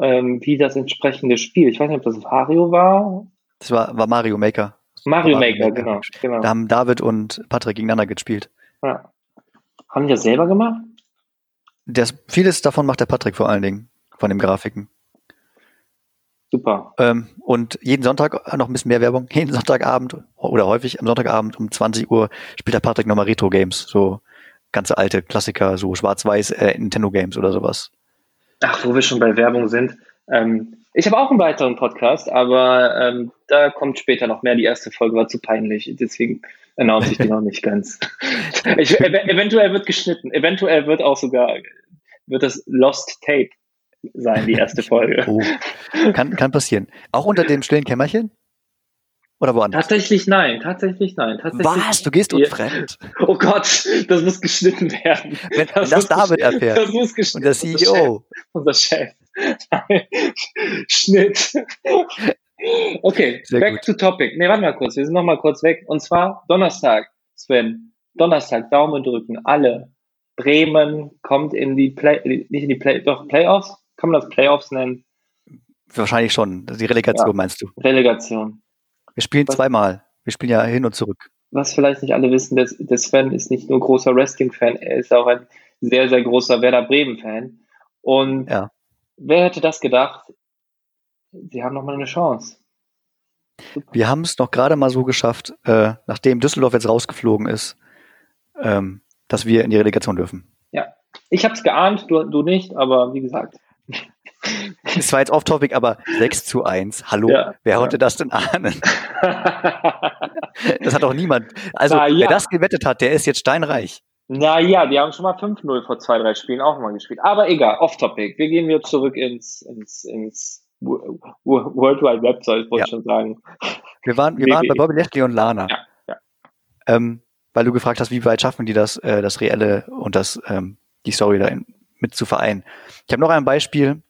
ähm, wie das entsprechende Spiel. Ich weiß nicht, ob das Mario war. Das war, war Mario Maker. Mario, Mario Maker, Maker, genau, genau. Da haben David und Patrick gegeneinander gespielt. Ja. Haben die das selber gemacht? Das, vieles davon macht der Patrick vor allen Dingen, von den Grafiken. Super. Ähm, und jeden Sonntag, noch ein bisschen mehr Werbung, <laughs> jeden Sonntagabend oder häufig am Sonntagabend um 20 Uhr spielt der Patrick nochmal Retro-Games, so ganze alte Klassiker, so schwarz-weiß äh, Nintendo-Games oder sowas. Ach, wo wir schon bei Werbung sind. Ähm, ich habe auch einen weiteren Podcast, aber ähm, da kommt später noch mehr. Die erste Folge war zu peinlich, deswegen announce ich die noch nicht ganz. <laughs> Ich, ev eventuell wird geschnitten, eventuell wird auch sogar wird das Lost Tape sein, die erste Folge. Oh, kann, kann passieren. Auch unter dem stillen Kämmerchen? Oder woanders? Tatsächlich nein, tatsächlich nein. Tatsächlich Was? Du gehst unfremd? Oh Gott, das muss geschnitten werden. Wenn das, das David erfährt. Das muss geschnitten werden. Und der CEO. Unser Chef. <laughs> Schnitt. Okay, Sehr back gut. to topic. Nee, warte mal kurz, wir sind noch mal kurz weg. Und zwar Donnerstag, Sven. Donnerstag, Daumen drücken, alle. Bremen kommt in die Play, nicht in die Play, doch Playoffs? Kann man das Playoffs nennen? Wahrscheinlich schon. Die Relegation ja, meinst du? Relegation. Wir spielen was, zweimal. Wir spielen ja hin und zurück. Was vielleicht nicht alle wissen, der, der Sven ist nicht nur großer Wrestling-Fan, er ist auch ein sehr, sehr großer Werder Bremen-Fan. Und ja. wer hätte das gedacht? Sie haben nochmal eine Chance. Wir haben es noch gerade mal so geschafft, äh, nachdem Düsseldorf jetzt rausgeflogen ist, ähm, dass wir in die Relegation dürfen. Ja, ich habe es geahnt, du, du nicht, aber wie gesagt. <laughs> Es war jetzt off-topic, aber 6 zu 1. Hallo, ja, wer ja. konnte das denn ahnen? <laughs> das hat doch niemand. Also, ja. wer das gewettet hat, der ist jetzt steinreich. Naja, die haben schon mal 5-0 vor zwei, drei Spielen auch mal gespielt. Aber egal, off-topic. Wir gehen wieder zurück ins, ins, ins World Wide Web, soll ich ja. schon sagen. Wir waren, wir waren bei Bobby Lashley und Lana. Ja, ja. Ähm, weil du gefragt hast, wie weit schaffen die das, äh, das Reelle und das, ähm, die Story da in, mit zu vereinen. Ich habe noch ein Beispiel.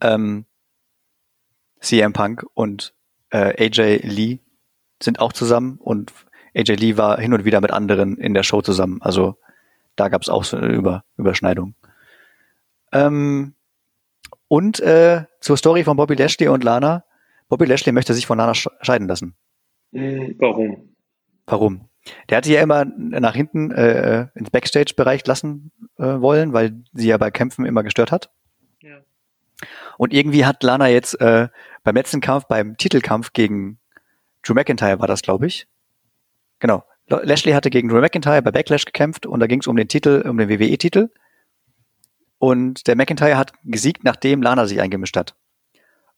Ähm, CM Punk und äh, AJ Lee sind auch zusammen und AJ Lee war hin und wieder mit anderen in der Show zusammen. Also da gab es auch so eine Über Überschneidung. Ähm, und äh, zur Story von Bobby Lashley und Lana. Bobby Lashley möchte sich von Lana scheiden lassen. Hm, warum? Warum? Der hat sie ja immer nach hinten äh, ins Backstage-Bereich lassen äh, wollen, weil sie ja bei Kämpfen immer gestört hat. Ja. Und irgendwie hat Lana jetzt äh, beim letzten Kampf, beim Titelkampf gegen Drew McIntyre war das, glaube ich. Genau. Lashley hatte gegen Drew McIntyre bei Backlash gekämpft und da ging es um den Titel, um den WWE-Titel. Und der McIntyre hat gesiegt, nachdem Lana sich eingemischt hat.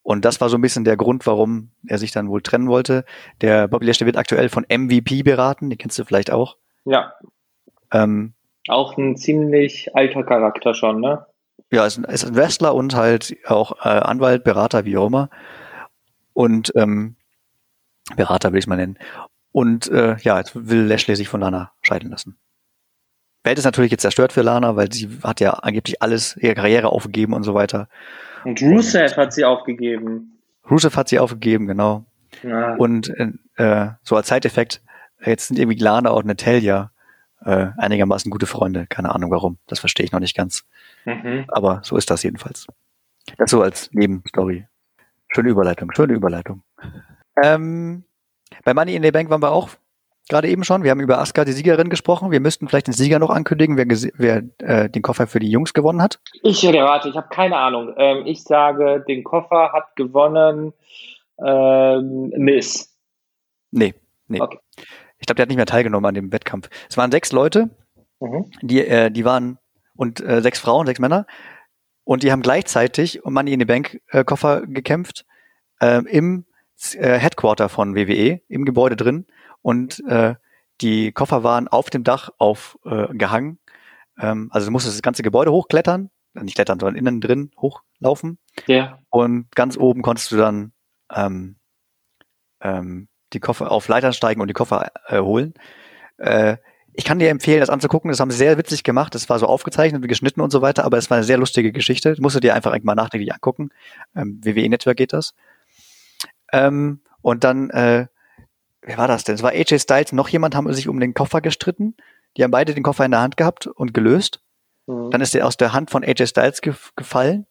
Und das war so ein bisschen der Grund, warum er sich dann wohl trennen wollte. Der Bobby Lashley wird aktuell von MVP beraten, den kennst du vielleicht auch. Ja. Ähm, auch ein ziemlich alter Charakter schon, ne? Ja, ist ein, ist ein Wrestler und halt auch äh, Anwalt, Berater, wie auch immer. Und ähm, Berater will ich mal nennen. Und äh, ja, jetzt will Lashley sich von Lana scheiden lassen. Welt ist natürlich jetzt zerstört für Lana, weil sie hat ja angeblich alles, ihre Karriere aufgegeben und so weiter. Und Rusev hat sie aufgegeben. Rusev hat sie aufgegeben, genau. Ja. Und äh, so als Zeiteffekt, jetzt sind irgendwie Lana und Natalia äh, einigermaßen gute Freunde. Keine Ahnung warum. Das verstehe ich noch nicht ganz. Mhm. Aber so ist das jedenfalls. Das so als Nebenstory. Schöne Überleitung, schöne Überleitung. Ähm, bei Money in the Bank waren wir auch gerade eben schon. Wir haben über Asuka, die Siegerin, gesprochen. Wir müssten vielleicht den Sieger noch ankündigen, wer, wer äh, den Koffer für die Jungs gewonnen hat. Ich rate, ich habe keine Ahnung. Ähm, ich sage, den Koffer hat gewonnen ähm, Miss. Nee, nee. Okay. Ich glaube, der hat nicht mehr teilgenommen an dem Wettkampf. Es waren sechs Leute, mhm. die, äh, die waren, und äh, sechs Frauen, sechs Männer, und die haben gleichzeitig um Money in the Bank äh, Koffer gekämpft äh, im äh, Headquarter von WWE, im Gebäude drin. Und äh, die Koffer waren auf dem Dach aufgehangen. Äh, ähm, also du musstest das ganze Gebäude hochklettern, nicht klettern, sondern innen drin hochlaufen. Ja. Und ganz oben konntest du dann ähm, ähm, die Koffer auf Leitern steigen und die Koffer äh, holen. Äh, ich kann dir empfehlen, das anzugucken. Das haben sie sehr witzig gemacht. Das war so aufgezeichnet und geschnitten und so weiter, aber es war eine sehr lustige Geschichte. Das musst du dir einfach mal nachträglich angucken. Ähm, WWE Network geht das. Ähm, und dann, äh, wer war das denn? Es war AJ Styles, noch jemand haben sich um den Koffer gestritten. Die haben beide den Koffer in der Hand gehabt und gelöst. Mhm. Dann ist der aus der Hand von AJ Styles ge gefallen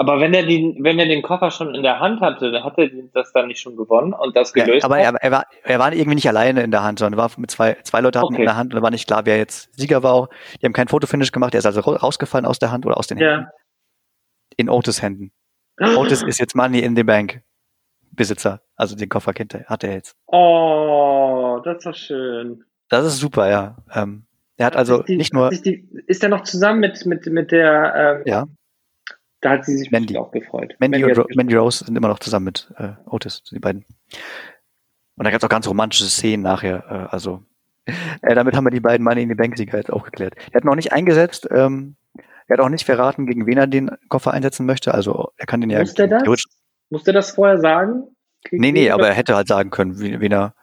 aber wenn er den, wenn er den Koffer schon in der Hand hatte, dann hat er das dann nicht schon gewonnen und das gelöst. Ja, aber er, er, war, er war irgendwie nicht alleine in der Hand, sondern er war mit zwei, zwei Leute hatten okay. in der Hand und da war nicht klar, wer jetzt Sieger war. Auch. Die haben kein Fotofinish gemacht, er ist also rausgefallen aus der Hand oder aus den Händen. Ja. In Otis Händen. <gasps> Otis ist jetzt Money in the Bank Besitzer. Also den Koffer kennt er, hat er jetzt. Oh, das ist doch schön. Das ist super, ja. Ähm, er hat also die, nicht nur. Die, ist er noch zusammen mit, mit, mit der, ähm, ja. Da hat sie sich Mandy. auch gefreut. Mandy, Mandy, und Mandy Rose sind immer noch zusammen mit äh, Otis, die beiden. Und da gab es auch ganz romantische Szenen nachher. Äh, also <laughs> äh, damit haben wir die beiden Money in die Bank-Sieger jetzt auch geklärt. Er hat noch nicht eingesetzt. Ähm, er hat auch nicht verraten, gegen wen er den Koffer einsetzen möchte. Also er kann den ja. Muss der das? Muss der das vorher sagen? Krieg nee, nee, aber er hätte halt sagen können, wen, wen er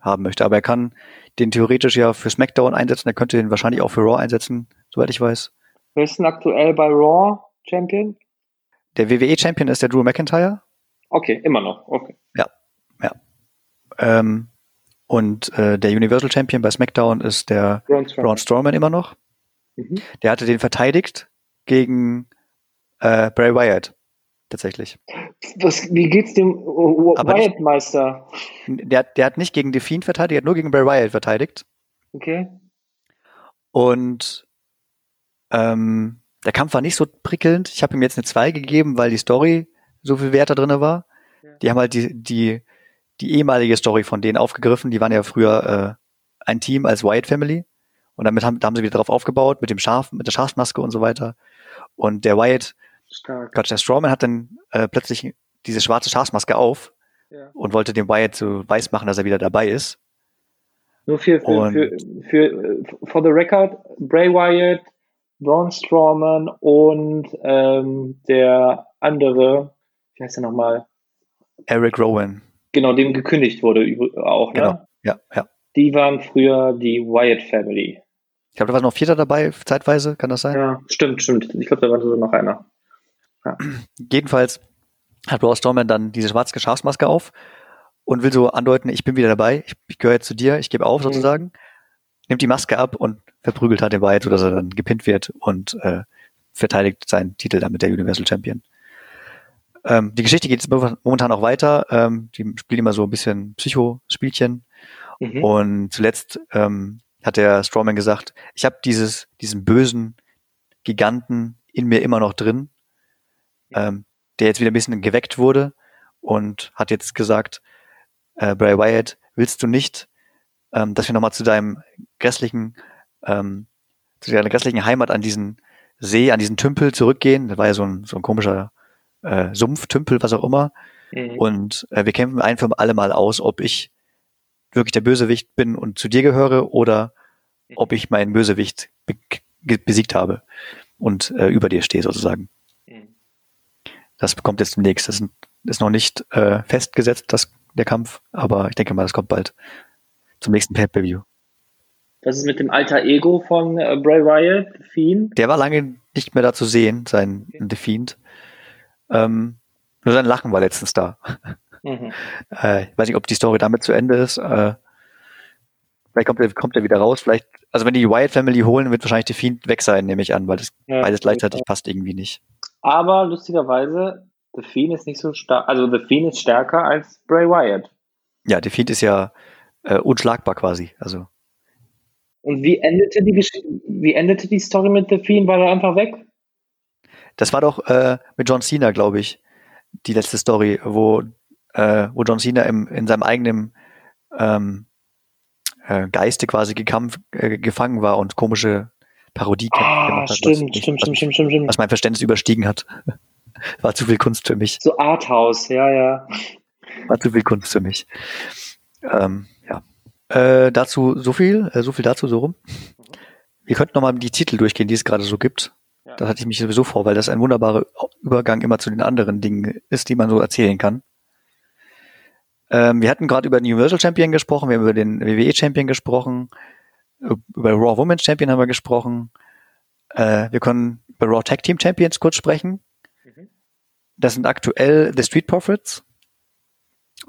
haben möchte. Aber er kann den theoretisch ja für SmackDown einsetzen. Er könnte den wahrscheinlich auch für Raw einsetzen, soweit ich weiß. Wer ist denn aktuell bei Raw Champion? Der WWE-Champion ist der Drew McIntyre. Okay, immer noch. Okay. Ja, ja. Ähm, und äh, der Universal Champion bei SmackDown ist der Braun Strowman, Braun Strowman immer noch. Mhm. Der hatte den verteidigt gegen äh, Bray Wyatt. Tatsächlich. Was, wie geht's dem Wyatt-Meister? Der, der hat nicht gegen The Fiend verteidigt, der hat nur gegen Bray Wyatt verteidigt. Okay. Und ähm, der Kampf war nicht so prickelnd. Ich habe ihm jetzt eine 2 gegeben, weil die Story so viel Wert da drin war. Ja. Die haben halt die, die, die ehemalige Story von denen aufgegriffen. Die waren ja früher äh, ein Team als Wyatt Family. Und damit haben, da haben sie wieder drauf aufgebaut, mit dem Schaf, mit der Schafsmaske und so weiter. Und der Wyatt, Stark. Gott, der Strawman hat dann äh, plötzlich diese schwarze Schafsmaske auf ja. und wollte dem Wyatt so weiß machen, dass er wieder dabei ist. Nur für, für, für, für, for the record, Bray Wyatt Braun Strowman und ähm, der andere, wie heißt der nochmal? Eric Rowan. Genau, dem gekündigt wurde auch, ne? Genau, ja, ja. Die waren früher die Wyatt Family. Ich glaube, da war noch Vierter dabei, zeitweise, kann das sein? Ja, stimmt, stimmt. Ich glaube, da war sogar noch einer. Ja. <clears throat> Jedenfalls hat Braun Strowman dann diese schwarze Schafsmaske auf und will so andeuten, ich bin wieder dabei, ich, ich gehöre jetzt zu dir, ich gebe auf mhm. sozusagen. Mhm. Nimmt die Maske ab und verprügelt hat den Wyatt, sodass er dann gepinnt wird und äh, verteidigt seinen Titel damit der Universal Champion. Ähm, die Geschichte geht momentan auch weiter. Ähm, die spielen immer so ein bisschen Psycho-Spielchen. Mhm. Und zuletzt ähm, hat der Strawman gesagt, ich habe dieses, diesen bösen Giganten in mir immer noch drin. ähm, der jetzt wieder ein bisschen geweckt wurde und hat jetzt gesagt, äh, Bray Wyatt, willst du nicht, ähm, dass wir nochmal zu deinem grässlichen, ähm, zu deiner grässlichen Heimat an diesen See, an diesen Tümpel zurückgehen? Das war ja so ein, so ein komischer äh, Sumpftümpel, was auch immer. Mhm. Und äh, wir kämpfen ein für alle Mal aus, ob ich wirklich der Bösewicht bin und zu dir gehöre oder ob ich meinen Bösewicht be besiegt habe und äh, über dir stehe sozusagen. Mhm. Das kommt jetzt demnächst. Das ist noch nicht äh, festgesetzt, das, der Kampf, aber ich denke mal, das kommt bald zum nächsten Pay-Per-View. Was ist mit dem alter Ego von äh, Bray Wyatt, Fiend? Der war lange nicht mehr da zu sehen, sein okay. The Fiend. Ähm, nur sein Lachen war letztens da. Mhm. <laughs> Äh, ich weiß nicht, ob die Story damit zu Ende ist. Äh, vielleicht kommt er, kommt er wieder raus. Vielleicht, also wenn die Wyatt Family holen, wird wahrscheinlich die Fiend weg sein, nehme ich an, weil das ja, beides gleichzeitig ja. passt irgendwie nicht. Aber lustigerweise, The Fiend ist nicht so stark, also The Fiend ist stärker als Bray Wyatt. Ja, The Fiend ist ja äh, unschlagbar quasi. Also. Und wie endete die wie endete die Story mit The Fiend? War er einfach weg? Das war doch äh, mit John Cena, glaube ich, die letzte Story, wo äh, wo John Cena im, in seinem eigenen ähm, äh, Geiste quasi gekampf, äh, gefangen war und komische Parodie ah, gemacht hat. Stimmt, stimmt, stimmt, stimmt, stimmt, stimmt. Was mein Verständnis überstiegen hat. <laughs> War zu viel Kunst für mich. So Arthouse, ja, ja. War zu viel Kunst für mich. Ähm. Äh, dazu so viel, äh, so viel dazu so rum. Wir könnten nochmal die Titel durchgehen, die es gerade so gibt. Ja. Das hatte ich mich sowieso vor, weil das ein wunderbarer Übergang immer zu den anderen Dingen ist, die man so erzählen kann. Ähm, wir hatten gerade über den Universal Champion gesprochen, wir haben über den WWE Champion gesprochen, über Raw Women's Champion haben wir gesprochen. Äh, wir können über Raw Tag Team Champions kurz sprechen. Mhm. Das sind aktuell The Street Profits.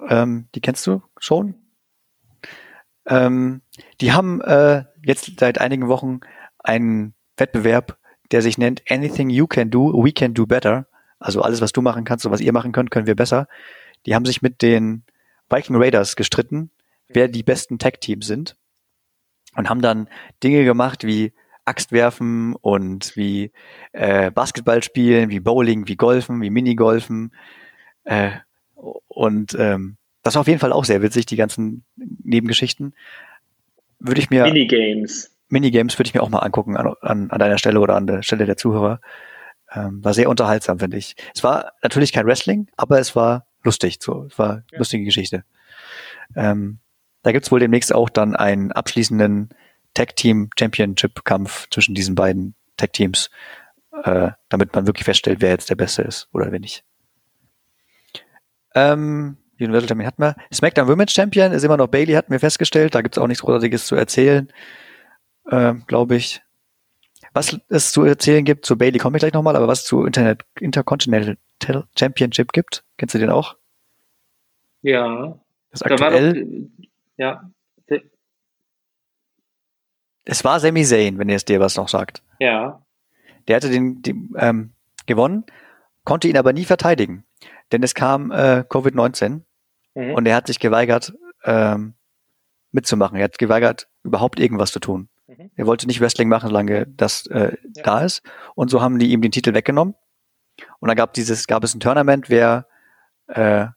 Ähm, die kennst du schon? Ähm, die haben äh, jetzt seit einigen Wochen einen Wettbewerb, der sich nennt Anything You Can Do, We Can Do Better. Also alles, was du machen kannst und was ihr machen könnt, können wir besser. Die haben sich mit den Viking Raiders gestritten, wer die besten Tag-Teams sind und haben dann Dinge gemacht wie Axt werfen und wie äh, Basketball spielen, wie Bowling, wie Golfen, wie Minigolfen. Äh, und ähm, das war auf jeden Fall auch sehr witzig, die ganzen Nebengeschichten. Würde ich mir. Minigames. Minigames würde ich mir auch mal angucken an, an, an deiner Stelle oder an der Stelle der Zuhörer. Ähm, war sehr unterhaltsam, finde ich. Es war natürlich kein Wrestling, aber es war lustig. So, es war eine ja. lustige Geschichte. Ähm, da gibt's wohl demnächst auch dann einen abschließenden Tag Team Championship Kampf zwischen diesen beiden Tag Teams, äh, damit man wirklich feststellt, wer jetzt der Beste ist oder wer nicht. Ähm, Universal Champion hatten wir. SmackDown Women's Champion ist immer noch Bailey, hatten wir festgestellt. Da gibt's auch nichts Großartiges zu erzählen, äh, glaube ich. Was es zu erzählen gibt, zu Bailey komme ich gleich nochmal, aber was zu Internet, Intercontinental Championship gibt, kennst du den auch? Ja. Das aktuell. Doch, ja. Es war Sami Zayn, wenn ihr es dir was noch sagt. Ja. Der hatte den, den ähm, gewonnen, konnte ihn aber nie verteidigen, denn es kam äh, Covid-19 mhm. und er hat sich geweigert ähm, mitzumachen. Er hat geweigert, überhaupt irgendwas zu tun. Mhm. Er wollte nicht Wrestling machen, solange das äh, ja. da ist. Und so haben die ihm den Titel weggenommen. Und dann gab dieses, gab es ein Tournament, wer äh,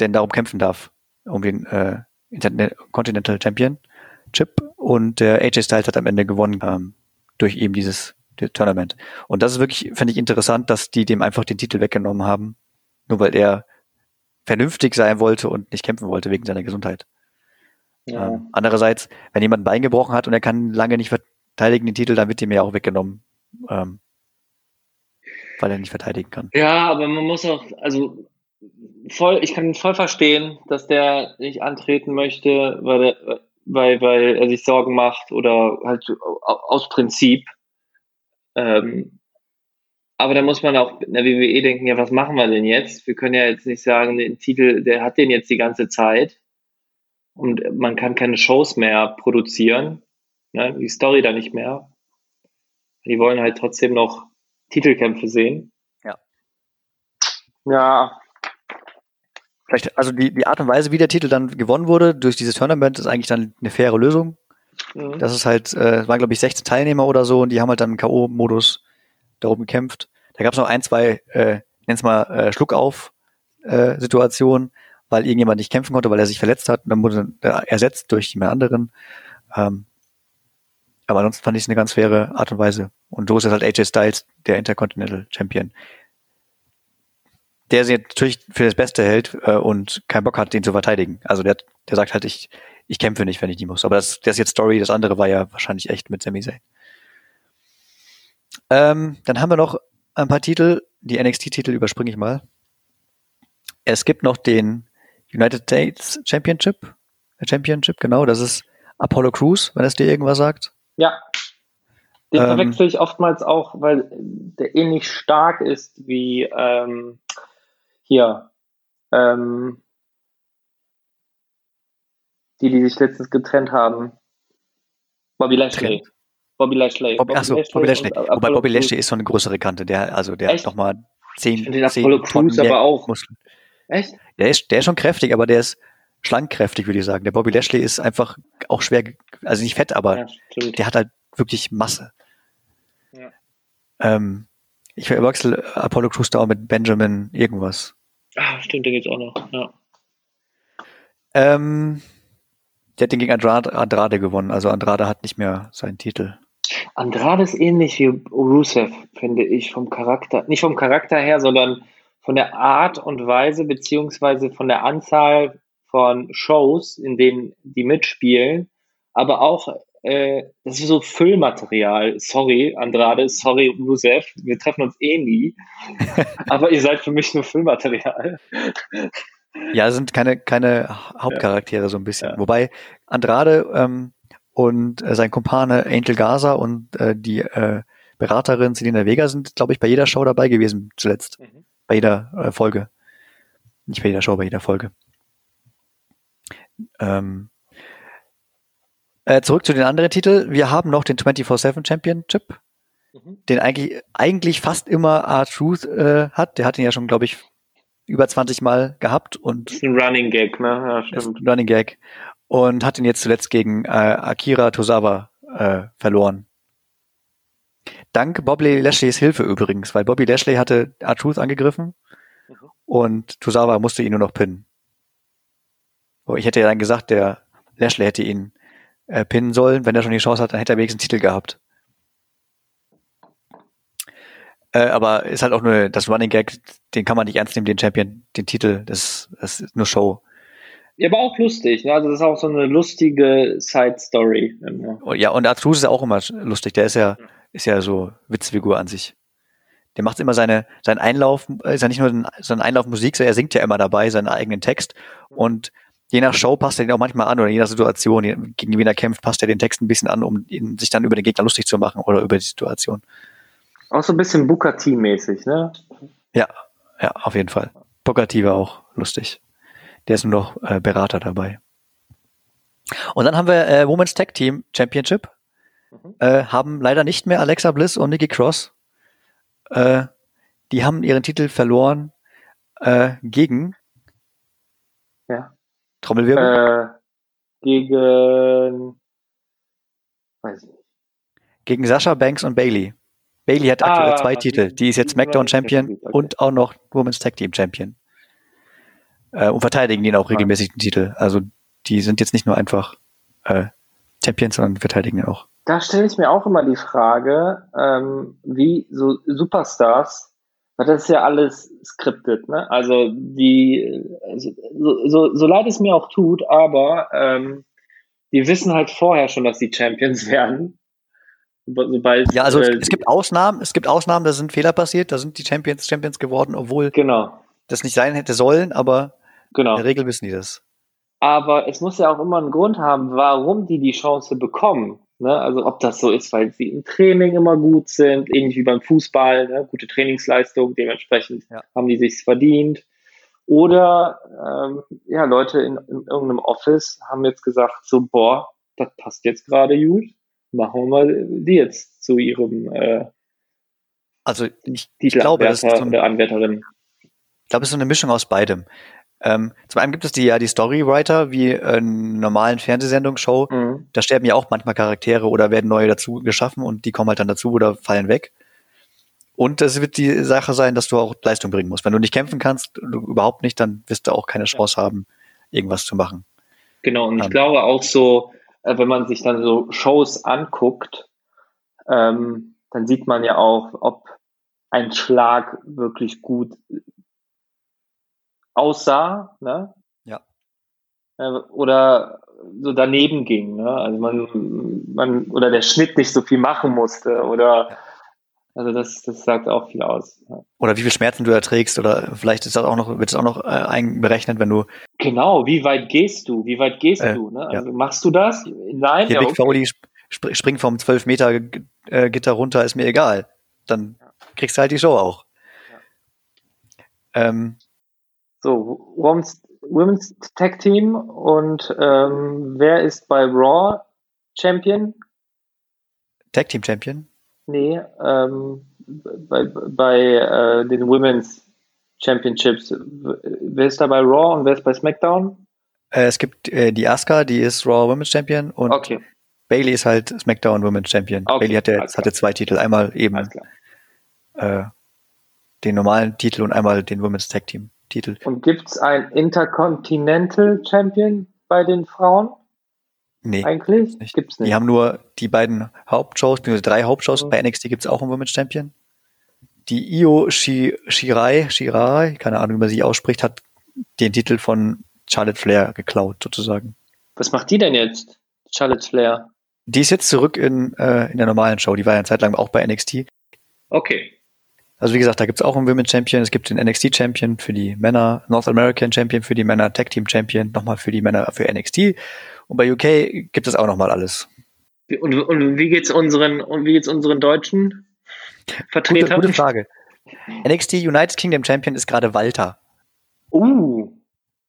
denn darum kämpfen darf, um den äh, Continental Championship. Und der AJ Styles hat am Ende gewonnen ähm, durch eben dieses Tournament. Und das ist wirklich, finde ich, interessant, dass die dem einfach den Titel weggenommen haben, nur weil er vernünftig sein wollte und nicht kämpfen wollte wegen seiner Gesundheit. Ja. Ähm, andererseits, wenn jemand ein Bein gebrochen hat und er kann lange nicht verteidigen den Titel, dann wird ihm ja auch weggenommen, ähm, weil er nicht verteidigen kann. Ja, aber man muss auch, also voll, ich kann voll verstehen, dass der nicht antreten möchte, weil, der, weil, weil er sich Sorgen macht oder halt aus Prinzip. Ähm, aber da muss man auch in der WWE denken, ja, was machen wir denn jetzt? Wir können ja jetzt nicht sagen, den Titel, der hat den jetzt die ganze Zeit und man kann keine Shows mehr produzieren, ne? die Story da nicht mehr. Die wollen halt trotzdem noch Titelkämpfe sehen. Ja. Ja, Vielleicht, also die, die Art und Weise, wie der Titel dann gewonnen wurde, durch dieses Tournament, ist eigentlich dann eine faire Lösung. Mhm. Das ist halt, äh, waren glaube ich 16 Teilnehmer oder so und die haben halt dann im K.O.-Modus darum gekämpft. Da gab es noch ein, zwei äh, nenn's mal äh, Schluckauf-Situation, äh, weil irgendjemand nicht kämpfen konnte, weil er sich verletzt hat und dann wurde er ersetzt durch jemand anderen. Ähm, aber ansonsten fand ich es eine ganz faire Art und Weise. Und so ist halt AJ Styles, der Intercontinental Champion. Der sich natürlich für das Beste hält äh, und keinen Bock hat, den zu verteidigen. Also der, der sagt halt, ich, ich kämpfe nicht, wenn ich nie muss. Aber das, das ist jetzt Story, das andere war ja wahrscheinlich echt mit Sami Zayn. Ähm, dann haben wir noch ein paar Titel. Die NXT-Titel überspringe ich mal. Es gibt noch den United States Championship. Championship, genau. Das ist Apollo Crews, wenn es dir irgendwas sagt. Ja. Den ähm, verwechsel ich oftmals auch, weil der ähnlich stark ist wie ähm, hier. Ähm, die, die sich letztens getrennt haben. Bobby Lashley. Trend. Bobby Lashley. Bobby, Bobby, achso, Lashley Bobby Lashley. Wobei Bobby. Lashley ist so eine größere Kante. Der, also der Echt? hat nochmal zehn, ich den zehn Apollo Crews aber auch. Muskeln. Echt? Der ist, der ist schon kräftig, aber der ist schlankkräftig, würde ich sagen. Der Bobby Lashley ist einfach auch schwer, also nicht fett, aber ja, der hat halt wirklich Masse. Ja. Ähm, ich verwechsel Apollo Crews da auch mit Benjamin irgendwas. Ah, stimmt, der geht's auch noch, ja. Ähm, der hat den gegen Andrade, Andrade gewonnen. Also Andrade hat nicht mehr seinen Titel. Andrade ist ähnlich wie Rusev, finde ich, vom Charakter. Nicht vom Charakter her, sondern von der Art und Weise, beziehungsweise von der Anzahl von Shows, in denen die mitspielen, aber auch, äh, das ist so Füllmaterial. Sorry, Andrade, sorry, Rusev, wir treffen uns eh nie. <laughs> aber ihr seid für mich nur Füllmaterial. Ja, sind keine, keine Hauptcharaktere so ein bisschen. Ja. Wobei Andrade ähm, und äh, sein Kumpane Angel Gaza und äh, die äh, Beraterin Selena Vega sind, glaube ich, bei jeder Show dabei gewesen zuletzt. Mhm. Bei jeder äh, Folge. Nicht bei jeder Show, bei jeder Folge. Ähm, äh, zurück zu den anderen Titeln. Wir haben noch den 24-7 Championship, mhm. den eigentlich, eigentlich fast immer R-Truth äh, hat. Der hat ihn ja schon, glaube ich, über 20 Mal gehabt und ist ein Running Gag, ne? Ja, stimmt. Ein Running Gag und hat ihn jetzt zuletzt gegen äh, Akira Tozawa äh, verloren. Dank Bobby Lashley's Hilfe übrigens, weil Bobby Lashley hatte R-Truth angegriffen mhm. und Tozawa musste ihn nur noch pinnen. Ich hätte ja dann gesagt, der Lashley hätte ihn äh, pinnen sollen. Wenn er schon die Chance hat, dann hätte er wenigstens einen Titel gehabt. Äh, aber ist halt auch nur das Running Gag, den kann man nicht ernst nehmen, den Champion, den Titel, das, das ist nur Show. Ja, aber auch lustig, ne? Also das ist auch so eine lustige Side-Story. Oh, ja, und Artrus ist auch immer lustig, der ist ja, ist ja so Witzfigur an sich. Der macht immer seine, seinen Einlauf, ist ja nicht nur sein Einlauf Musik, sondern er singt ja immer dabei seinen eigenen Text und je nach Show passt er den auch manchmal an oder je nach Situation, gegen wen er kämpft, passt er den Text ein bisschen an, um ihn, sich dann über den Gegner lustig zu machen oder über die Situation. Auch so ein bisschen Booker T-mäßig, ne? Ja, ja, auf jeden Fall. Booker T war auch lustig. Der ist nur noch äh, Berater dabei. Und dann haben wir äh, Women's Tag Team Championship. Mhm. Äh, haben leider nicht mehr Alexa Bliss und Nikki Cross. Äh, die haben ihren Titel verloren äh, gegen ja. Trommelwirbel. Äh, gegen weiß ich nicht. Gegen Sascha Banks und Bailey. Bailey hat aktuell ah, zwei Titel. Die ist jetzt SmackDown Champion okay. und auch noch Women's Tag Team Champion. Äh, und verteidigen ihn auch regelmäßig den Titel. Also die sind jetzt nicht nur einfach äh, Champions, sondern verteidigen ihn auch. Da stelle ich mir auch immer die Frage, ähm, wie so Superstars, weil das ist ja alles skriptet, ne? Also die, so, so, so leid es mir auch tut, aber ähm, die wissen halt vorher schon, dass die Champions <laughs> werden sobald. Ja, also äh, es gibt Ausnahmen, es gibt Ausnahmen, da sind Fehler passiert, da sind die Champions Champions geworden, obwohl genau. das nicht sein hätte sollen, aber genau. in der Regel wissen die das. Aber es muss ja auch immer einen Grund haben, warum die die Chance bekommen. Ne? Also ob das so ist, weil sie im Training immer gut sind, ähnlich wie beim Fußball, ne? gute Trainingsleistung, dementsprechend ja. haben die sich's verdient. Oder ähm, ja, Leute in, in irgendeinem Office haben jetzt gesagt, so boah, das passt jetzt gerade gut machen wir mal die jetzt zu ihrem äh, also ich, ich glaube, das ist so eine Anwärterin. Ich glaube, es ist so eine Mischung aus beidem. Ähm, zum einen gibt es die ja die Storywriter wie in normalen Fernsehsendungen, Show. Mhm. Da sterben ja auch manchmal Charaktere oder werden neue dazu geschaffen und die kommen halt dann dazu oder fallen weg. Und es wird die Sache sein, dass du auch Leistung bringen musst. Wenn du nicht kämpfen kannst, du überhaupt nicht, dann wirst du auch keine Chance haben, irgendwas zu machen. Genau, und ich um, glaube auch so, äh, wenn man sich dann so Shows anguckt, ähm, dann sieht man ja auch, ob ein Schlag wirklich gut aussah, ne? Ja. Äh, oder so daneben ging, ne? Also man, man, oder der Schnitt nicht so viel machen musste, oder ja also das, das sagt auch viel aus. Ja. Oder wie viel Schmerzen du erträgst oder vielleicht ist das auch noch, wird es auch noch äh, einberechnet, wenn du. Genau, wie weit gehst du? Wie weit gehst äh, du? Ne? Also ja. machst du das? Nein. Hier ja, Big okay. Sp springt vom 12 Meter äh, Gitter runter, ist mir egal. Dann kriegst du halt die Show auch. Ähm, so, Women's, Women's Tag Team und ähm, wer ist bei Raw Champion? Tag Team Champion? Nee, ähm, bei, bei äh, den Women's Championships. Wer ist da bei Raw und wer ist bei SmackDown? Äh, es gibt äh, die Asuka, die ist Raw Women's Champion und okay. Bailey ist halt SmackDown Women's Champion. Okay, Bailey hatte, hatte zwei Titel. Einmal eben äh, den normalen Titel und einmal den Women's Tag Team Titel. Und gibt's ein Intercontinental Champion bei den Frauen? Nee. Eigentlich? Nicht. Gibt's nicht. Die haben nur die beiden Hauptshows, beziehungsweise drei Hauptshows. Mhm. Bei NXT gibt's auch einen Women's Champion. Die Io Shirai, Shirai, keine Ahnung, wie man sie ausspricht, hat den Titel von Charlotte Flair geklaut, sozusagen. Was macht die denn jetzt, Charlotte Flair? Die ist jetzt zurück in, äh, in der normalen Show. Die war ja eine Zeit lang auch bei NXT. Okay. Also wie gesagt, da gibt's auch einen Women's Champion, es gibt den NXT Champion für die Männer, North American Champion für die Männer, Tag Team Champion nochmal für die Männer für NXT und bei UK gibt es auch nochmal alles. Und, und, wie geht's unseren, und wie geht's unseren deutschen Vertretern? Gute, gute Frage. NXT United Kingdom Champion ist gerade Walter. Uh.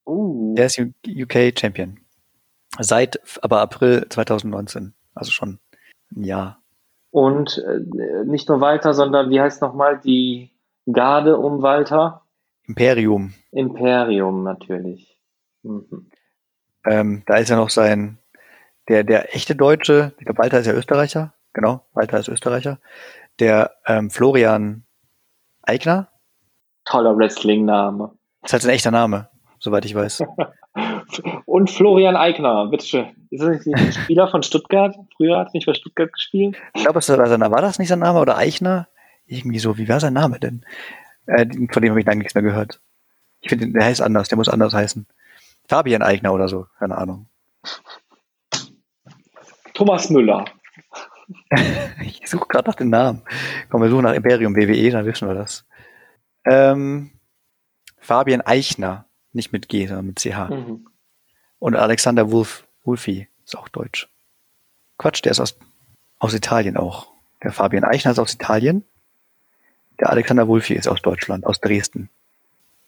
Uh. Der ist UK Champion. Seit aber April 2019. Also schon ein Jahr. Und äh, nicht nur Walter, sondern wie heißt nochmal die Garde um Walter? Imperium. Imperium, natürlich. Mhm. Ähm, da ist ja noch sein, der, der echte Deutsche, ich glaube, Walter ist ja Österreicher, genau, Walter ist Österreicher, der ähm, Florian Eigner. Toller Wrestling-Name. Das ist halt ein echter Name, soweit ich weiß. <laughs> Und Florian Eigner, bitteschön. Ist das nicht ein Spieler von Stuttgart? Früher hat er nicht bei Stuttgart gespielt? Ich glaube, war das nicht sein Name oder Eichner? Irgendwie so, wie war sein Name denn? Äh, von dem habe ich lange nichts mehr gehört. Ich finde, der heißt anders, der muss anders heißen. Fabian Eigner oder so, keine Ahnung. Thomas Müller. <laughs> ich suche gerade nach dem Namen. Komm, wir suchen nach Imperium WWE, dann wissen wir das. Ähm, Fabian Eichner, nicht mit G, sondern mit CH. Mhm. Und Alexander Wolf, Wolfi ist auch deutsch. Quatsch, der ist aus, aus Italien auch. Der Fabian Eichner ist aus Italien. Der Alexander Wolfi ist aus Deutschland, aus Dresden.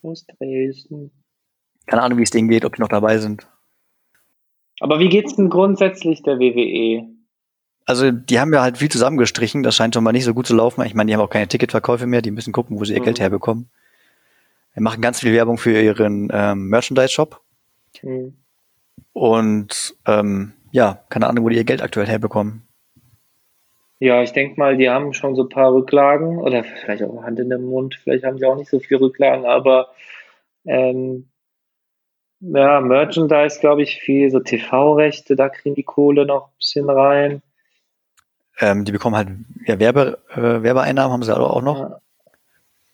Aus Dresden. Keine Ahnung, wie es denen geht, ob die noch dabei sind. Aber wie geht's denn grundsätzlich der WWE? Also, die haben ja halt viel zusammengestrichen. Das scheint schon mal nicht so gut zu laufen. Ich meine, die haben auch keine Ticketverkäufe mehr. Die müssen gucken, wo sie ihr mhm. Geld herbekommen. Wir machen ganz viel Werbung für ihren ähm, Merchandise-Shop. Mhm. Und ähm, ja, keine Ahnung, wo die ihr Geld aktuell herbekommen. Ja, ich denke mal, die haben schon so ein paar Rücklagen oder vielleicht auch Hand in den Mund. Vielleicht haben sie auch nicht so viel Rücklagen, aber ähm, ja, Merchandise, glaube ich, viel, so TV-Rechte, da kriegen die Kohle noch ein bisschen rein. Ähm, die bekommen halt ja, Werbe, äh, Werbeeinnahmen, haben sie aber auch noch. Ja.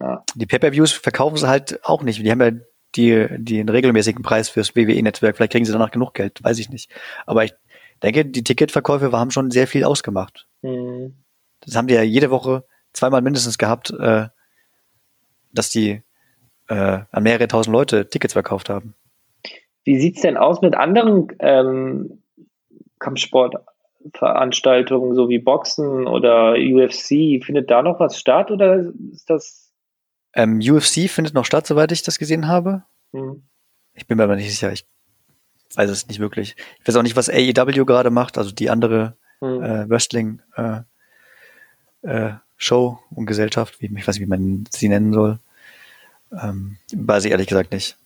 Ja. Die Pay-Per-Views verkaufen sie halt auch nicht. Die haben ja die, den regelmäßigen Preis fürs WWE-Netzwerk. Vielleicht kriegen sie danach genug Geld, weiß ich nicht. Aber ich denke, die Ticketverkäufe haben schon sehr viel ausgemacht. Mhm. Das haben die ja jede Woche zweimal mindestens gehabt, äh, dass die äh, an mehrere tausend Leute Tickets verkauft haben. Wie sieht's denn aus mit anderen ähm, Kampfsportveranstaltungen, so wie Boxen oder UFC? Findet da noch was statt oder ist das? Ähm, UFC findet noch statt, soweit ich das gesehen habe. Hm. Ich bin mir aber nicht sicher. Ich weiß es nicht wirklich. Ich weiß auch nicht, was AEW gerade macht, also die andere hm. äh, Wrestling äh, äh, Show und Gesellschaft, wie, ich weiß nicht, wie man sie nennen soll. Ähm, weiß ich ehrlich gesagt nicht.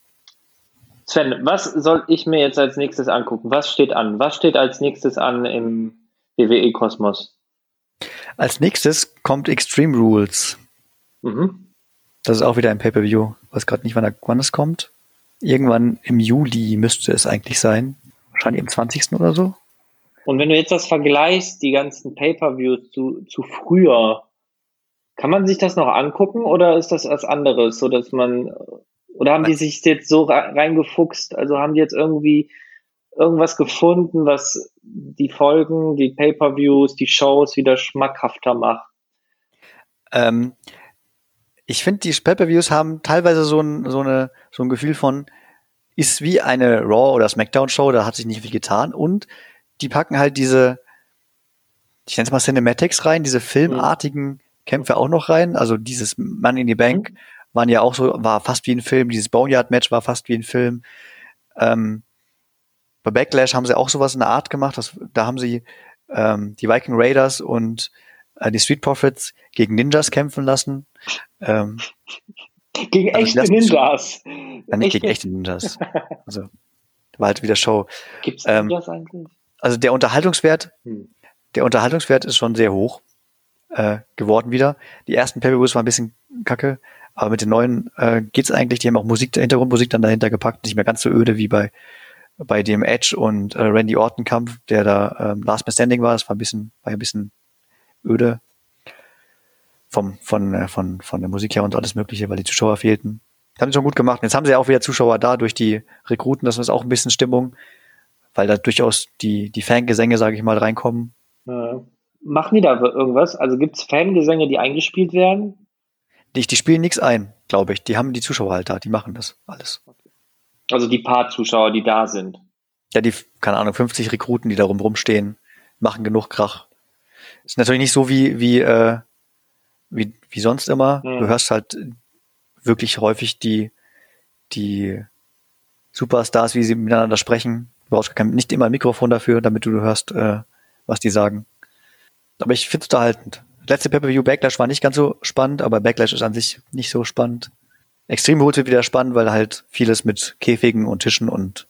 Sven, was soll ich mir jetzt als nächstes angucken? Was steht an? Was steht als nächstes an im WWE-Kosmos? Als nächstes kommt Extreme Rules. Mhm. Das ist auch wieder ein Pay-Per-View. Ich weiß gerade nicht, wann, wann es kommt. Irgendwann im Juli müsste es eigentlich sein. Wahrscheinlich im 20. oder so. Und wenn du jetzt das vergleichst, die ganzen Pay-Per-Views zu, zu früher, kann man sich das noch angucken oder ist das was anderes, so dass man, oder haben die sich jetzt so reingefuchst, also haben die jetzt irgendwie irgendwas gefunden, was die Folgen, die Pay-Per-Views, die Shows wieder schmackhafter macht? Ähm, ich finde, die Pay-Per-Views haben teilweise so ein, so, eine, so ein Gefühl von, ist wie eine Raw- oder Smackdown-Show, da hat sich nicht viel getan und die packen halt diese, ich nenne es mal Cinematics rein, diese filmartigen Kämpfe auch noch rein. Also dieses Money in the Bank mhm. waren ja auch so, war fast wie ein Film. Dieses Boneyard-Match war fast wie ein Film. Ähm, bei Backlash haben sie auch sowas in der Art gemacht. Das, da haben sie ähm, die Viking Raiders und äh, die Street Profits gegen Ninjas kämpfen lassen. Ähm, gegen also echte Ninjas. Ja, nicht gegen echte Ninjas. <laughs> Also war halt wieder Show. Gibt's ähm, Ninjas eigentlich? Also der Unterhaltungswert, hm. der Unterhaltungswert ist schon sehr hoch äh, geworden wieder. Die ersten pay waren ein bisschen kacke, aber mit den neuen äh, geht's eigentlich. Die haben auch Musik, Hintergrundmusik dann dahinter gepackt, nicht mehr ganz so öde wie bei bei dem Edge und äh, Randy Orton Kampf, der da ähm, Last Man Standing war. Das war ein bisschen, war ein bisschen öde vom von äh, von von der Musik her und alles Mögliche, weil die Zuschauer fehlten. Das haben sie schon gut gemacht. Jetzt haben sie auch wieder Zuschauer da durch die Rekruten. Das ist auch ein bisschen Stimmung, weil da durchaus die die Fangesänge, sage ich mal, reinkommen. Ja. Machen die da irgendwas? Also gibt es Fangesänge, die eingespielt werden? Die, die spielen nichts ein, glaube ich. Die haben die Zuschauer halt da, die machen das alles. Also die paar Zuschauer, die da sind. Ja, die, keine Ahnung, 50 Rekruten, die da rum rumstehen, machen genug Krach. Ist natürlich nicht so wie, wie, äh, wie, wie sonst immer. Mhm. Du hörst halt wirklich häufig die, die Superstars, wie sie miteinander sprechen. Du brauchst kein, nicht immer ein Mikrofon dafür, damit du hörst, äh, was die sagen. Aber ich finde es unterhaltend. Letzte Pay-Per-View Backlash war nicht ganz so spannend, aber Backlash ist an sich nicht so spannend. Extrem wird wieder spannend, weil halt vieles mit Käfigen und Tischen und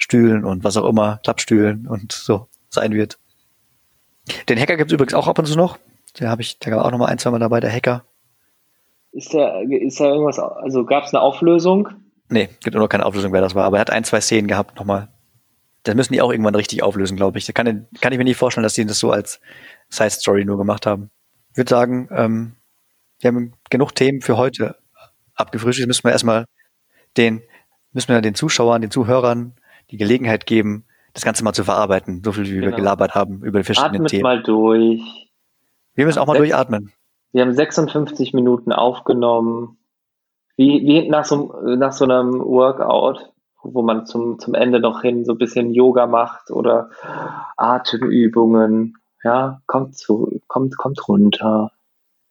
Stühlen und was auch immer, Klappstühlen und so sein wird. Den Hacker gibt es übrigens auch ab und zu noch. Der habe ich, da war auch noch mal ein, zwei Mal dabei, der Hacker. Ist da, ist da irgendwas, also gab es eine Auflösung? Nee, gibt nur noch keine Auflösung, wer das war, aber er hat ein, zwei Szenen gehabt nochmal. Das müssen die auch irgendwann richtig auflösen, glaube ich. Da kann, kann ich mir nicht vorstellen, dass die das so als Side Story nur gemacht haben. Ich würde sagen, ähm, wir haben genug Themen für heute abgefrühstückt. Müssen wir erstmal den, müssen wir den Zuschauern, den Zuhörern die Gelegenheit geben, das Ganze mal zu verarbeiten, so viel wie genau. wir gelabert haben über die verschiedenen Atmet Themen. mal durch. Wir müssen auch mal durchatmen. Wir haben 56 Minuten aufgenommen. Wie, wie nach, so, nach so einem Workout, wo man zum, zum Ende noch hin so ein bisschen Yoga macht oder Atemübungen. Ja, kommt zu, kommt, kommt runter.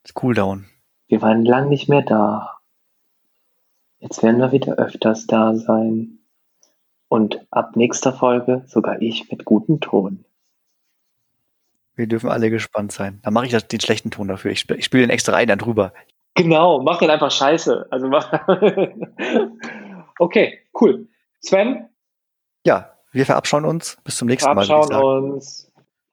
Das Cooldown. Wir waren lang nicht mehr da. Jetzt werden wir wieder öfters da sein. Und ab nächster Folge sogar ich mit gutem Ton. Wir dürfen alle gespannt sein. Dann mache ich das, den schlechten Ton dafür. Ich, ich spiele den extra ein dann drüber. Genau, mach den einfach scheiße. Also mach <laughs> okay, cool. Sven? Ja, wir verabschauen uns. Bis zum nächsten Mal. Verabschauen uns.